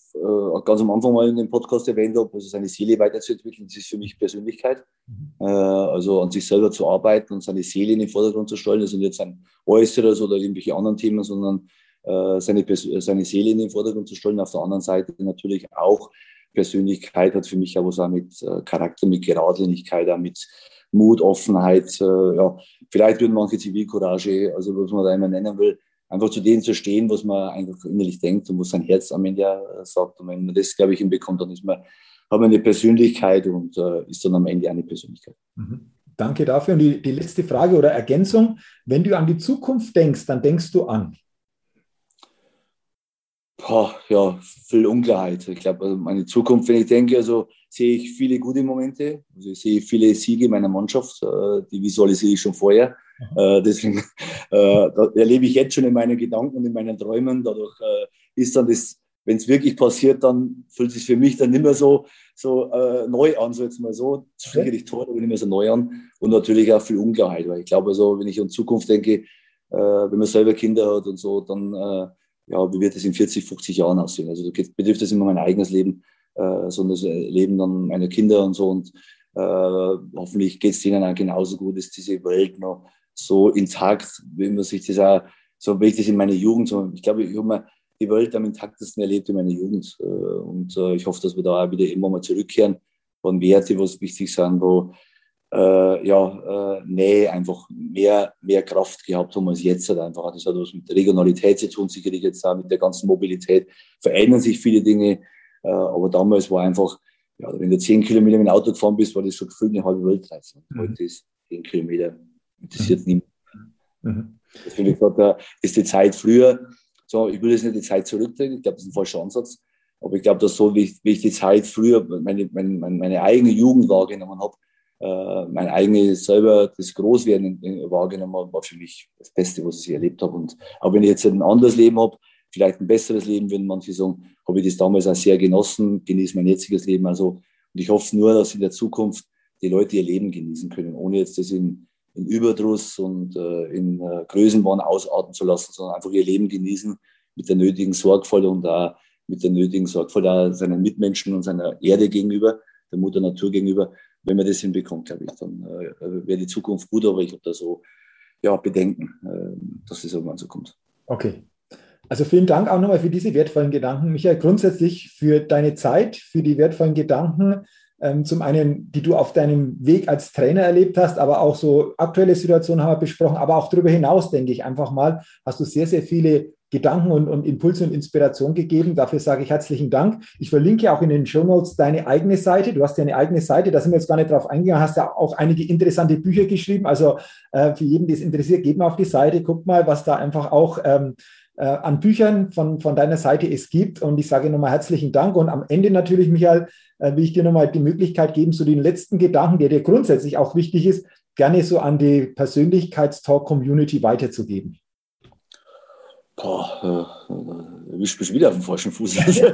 ganz am Anfang mal in dem Podcast erwähnt habe, also seine Seele weiterzuentwickeln, das ist für mich Persönlichkeit. Mhm. Also an sich selber zu arbeiten und seine Seele in den Vordergrund zu stellen. Das sind jetzt ein Äußeres oder irgendwelche anderen Themen, sondern seine, seine Seele in den Vordergrund zu stellen. Auf der anderen Seite natürlich auch Persönlichkeit hat für mich was auch mit äh, Charakter, mit Geradlinigkeit, auch mit Mut, Offenheit. Äh, ja, vielleicht würden manche Zivilcourage, also was man da immer nennen will, einfach zu denen zu stehen, was man einfach innerlich denkt und was sein Herz am Ende sagt. Und wenn man das, glaube ich, hinbekommt, dann ist man, hat man eine Persönlichkeit und äh, ist dann am Ende eine Persönlichkeit. Mhm. Danke dafür. Und die, die letzte Frage oder Ergänzung. Wenn du an die Zukunft denkst, dann denkst du an Boah, ja, viel Unklarheit. Ich glaube, also meine Zukunft, wenn ich denke, also sehe ich viele gute Momente. Also ich sehe viele Siege meiner Mannschaft, äh, die visualisiere ich schon vorher. Mhm. deswegen äh, erlebe ich jetzt schon in meinen Gedanken und in meinen Träumen. Dadurch äh, ist dann das, wenn es wirklich passiert, dann fühlt es sich für mich dann nicht mehr so, so äh, neu an, so jetzt mal so. Schwierig Tor, aber nicht mehr so neu an. Und natürlich auch viel Unklarheit, weil ich glaube, also, wenn ich an Zukunft denke, wenn man selber Kinder hat und so, dann ja, wie wird es in 40, 50 Jahren aussehen? Also betrifft das immer mein eigenes Leben, äh, sondern das Leben dann meiner Kinder und so. Und äh, hoffentlich geht es denen auch genauso gut, ist diese Welt noch so intakt, wie man sich das auch, so wie ich das in meiner Jugend, so, ich glaube, ich habe mir die Welt am intaktesten erlebt in meiner Jugend. Äh, und äh, ich hoffe, dass wir da auch wieder immer mal zurückkehren von Werte, was wichtig sind, wo äh, ja, äh, Nähe einfach mehr, mehr Kraft gehabt haben als jetzt. Halt einfach. Das hat was mit Regionalität zu tun, sicherlich jetzt auch mit der ganzen Mobilität. Verändern sich viele Dinge, äh, aber damals war einfach, ja, wenn du zehn Kilometer mit dem Auto gefahren bist, war das schon gefühlt eine halbe Weltreise. Mhm. Heute ist zehn Kilometer, interessiert mhm. niemand. Mhm. Deswegen gesagt, da ist die Zeit früher, so, ich will jetzt nicht die Zeit zurückdrehen, ich glaube, das ist ein falscher Ansatz. Aber ich glaube, dass so, wie ich, wie ich die Zeit früher, meine, meine, meine eigene Jugend wahrgenommen habe, äh, mein eigenes selber das Großwerden wahrgenommen habe, war für mich das Beste, was ich erlebt habe. Und auch wenn ich jetzt ein anderes Leben habe, vielleicht ein besseres Leben, wenn manche sagen, habe ich das damals auch sehr genossen, genieße mein jetziges Leben. Also, und ich hoffe nur, dass in der Zukunft die Leute ihr Leben genießen können, ohne jetzt das in, in Überdruss und äh, in äh, Größenwahn ausarten zu lassen, sondern einfach ihr Leben genießen mit der nötigen Sorgfalt und da mit der nötigen Sorgfalt auch seinen Mitmenschen und seiner Erde gegenüber, der Mutter Natur gegenüber wenn man das hinbekommt, glaube ich, dann äh, wäre die Zukunft gut, aber ich habe da so ja, Bedenken, äh, dass das irgendwann so kommt. Okay. Also vielen Dank auch nochmal für diese wertvollen Gedanken, Michael, grundsätzlich für deine Zeit, für die wertvollen Gedanken, ähm, zum einen, die du auf deinem Weg als Trainer erlebt hast, aber auch so aktuelle Situationen haben wir besprochen, aber auch darüber hinaus, denke ich einfach mal, hast du sehr, sehr viele Gedanken und, und Impulse und Inspiration gegeben. Dafür sage ich herzlichen Dank. Ich verlinke auch in den Show Notes deine eigene Seite. Du hast ja eine eigene Seite, da sind wir jetzt gar nicht drauf eingegangen, hast ja auch einige interessante Bücher geschrieben. Also äh, für jeden, der es interessiert, geht mal auf die Seite, guckt mal, was da einfach auch ähm, äh, an Büchern von, von deiner Seite es gibt. Und ich sage nochmal herzlichen Dank. Und am Ende natürlich, Michael, äh, will ich dir nochmal die Möglichkeit geben, so den letzten Gedanken, der dir grundsätzlich auch wichtig ist, gerne so an die Persönlichkeitstalk-Community weiterzugeben. Boah, äh, erwischt mich wieder auf dem falschen Fuß. äh,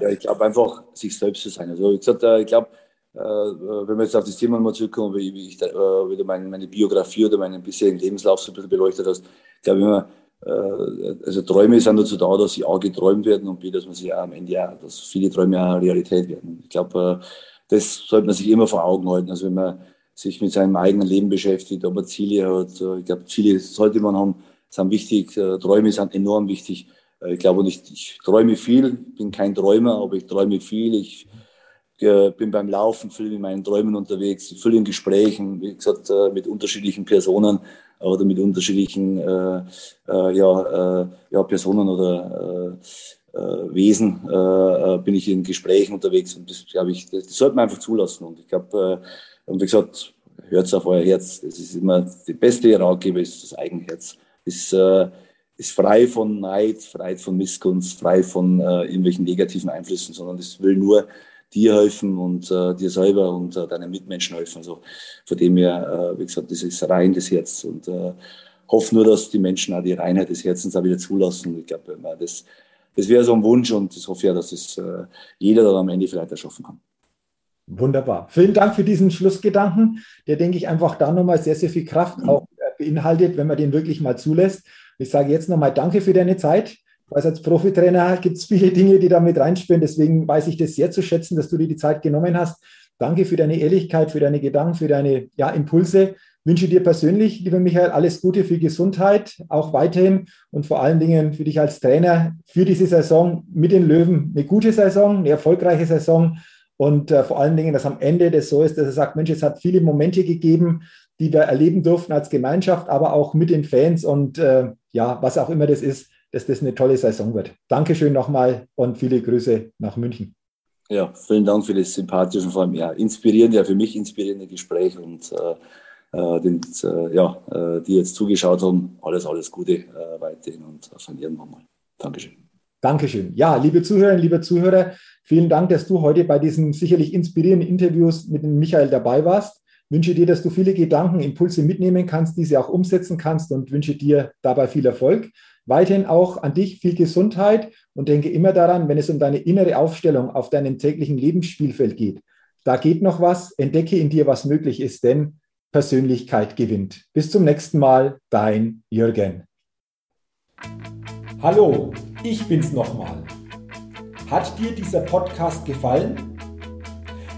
ja, ich glaube einfach, sich selbst zu sein. Also, wie gesagt, äh, ich glaube, äh, wenn wir jetzt auf das Thema mal zurückkommen, wie, wie ich äh, wieder meine, meine, Biografie oder meinen bisherigen Lebenslauf so ein bisschen beleuchtet hast, glaube ich immer, äh, also Träume sind dazu da, dass sie A geträumt werden und B, dass man sie am Ende auch, dass viele Träume auch Realität werden. Ich glaube, das sollte man sich immer vor Augen halten. Also wenn man sich mit seinem eigenen Leben beschäftigt, ob man Ziele hat, ich glaube, Ziele sollte man haben, sind wichtig, äh, Träume sind enorm wichtig. Äh, ich glaube nicht, ich träume viel, bin kein Träumer, aber ich träume viel. Ich äh, bin beim Laufen viel in meinen Träumen unterwegs, viel in Gesprächen, wie gesagt, mit unterschiedlichen Personen oder mit unterschiedlichen äh, ja, äh, ja, Personen oder Wesen bin ich in Gesprächen unterwegs und das glaube ich, das, sollte man einfach zulassen. Und ich glaube, und wie gesagt, hört auf euer Herz. Das ist immer die beste Ratgeber, ist das Eigenherz ist, äh, ist frei von Neid, frei von Missgunst, frei von äh, irgendwelchen negativen Einflüssen, sondern es will nur dir helfen und äh, dir selber und äh, deinen Mitmenschen helfen. Also von dem her, äh, wie gesagt, das ist rein das Herz und äh, hoffe nur, dass die Menschen auch die Reinheit des Herzens auch wieder zulassen. Ich glaube, das, das wäre so ein Wunsch und das hoffe ich ja, dass es äh, jeder dann am Ende vielleicht erschaffen kann. Wunderbar. Vielen Dank für diesen Schlussgedanken, der, denke ich, einfach da nochmal sehr, sehr viel Kraft auch äh, beinhaltet, wenn man den wirklich mal zulässt. Ich sage jetzt nochmal Danke für deine Zeit. Ich weiß, als Profitrainer gibt es viele Dinge, die da mit reinspielen. Deswegen weiß ich das sehr zu schätzen, dass du dir die Zeit genommen hast. Danke für deine Ehrlichkeit, für deine Gedanken, für deine ja, Impulse. Wünsche dir persönlich, lieber Michael, alles Gute für Gesundheit, auch weiterhin und vor allen Dingen für dich als Trainer für diese Saison mit den Löwen. Eine gute Saison, eine erfolgreiche Saison und äh, vor allen Dingen, dass am Ende das so ist, dass er sagt, Mensch, es hat viele Momente gegeben, die wir erleben durften als Gemeinschaft, aber auch mit den Fans und äh, ja, was auch immer das ist, dass das eine tolle Saison wird. Dankeschön nochmal und viele Grüße nach München. Ja, vielen Dank für das sympathische und vor allem ja, inspirierende, ja für mich inspirierende Gespräch und äh, äh den, äh, ja, äh, die jetzt zugeschaut haben, alles, alles Gute äh, weiterhin und von irgendwann mal. Dankeschön. Dankeschön. Ja, liebe Zuhörerinnen, liebe Zuhörer, vielen Dank, dass du heute bei diesen sicherlich inspirierenden Interviews mit Michael dabei warst. Wünsche dir, dass du viele Gedanken, Impulse mitnehmen kannst, diese auch umsetzen kannst und wünsche dir dabei viel Erfolg. Weiterhin auch an dich viel Gesundheit und denke immer daran, wenn es um deine innere Aufstellung auf deinem täglichen Lebensspielfeld geht. Da geht noch was, entdecke in dir, was möglich ist, denn Persönlichkeit gewinnt. Bis zum nächsten Mal, dein Jürgen. Hallo, ich bin's nochmal. Hat dir dieser Podcast gefallen?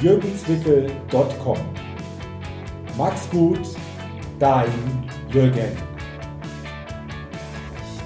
www.jürgenswickel.com. Mach's gut, dein Jürgen.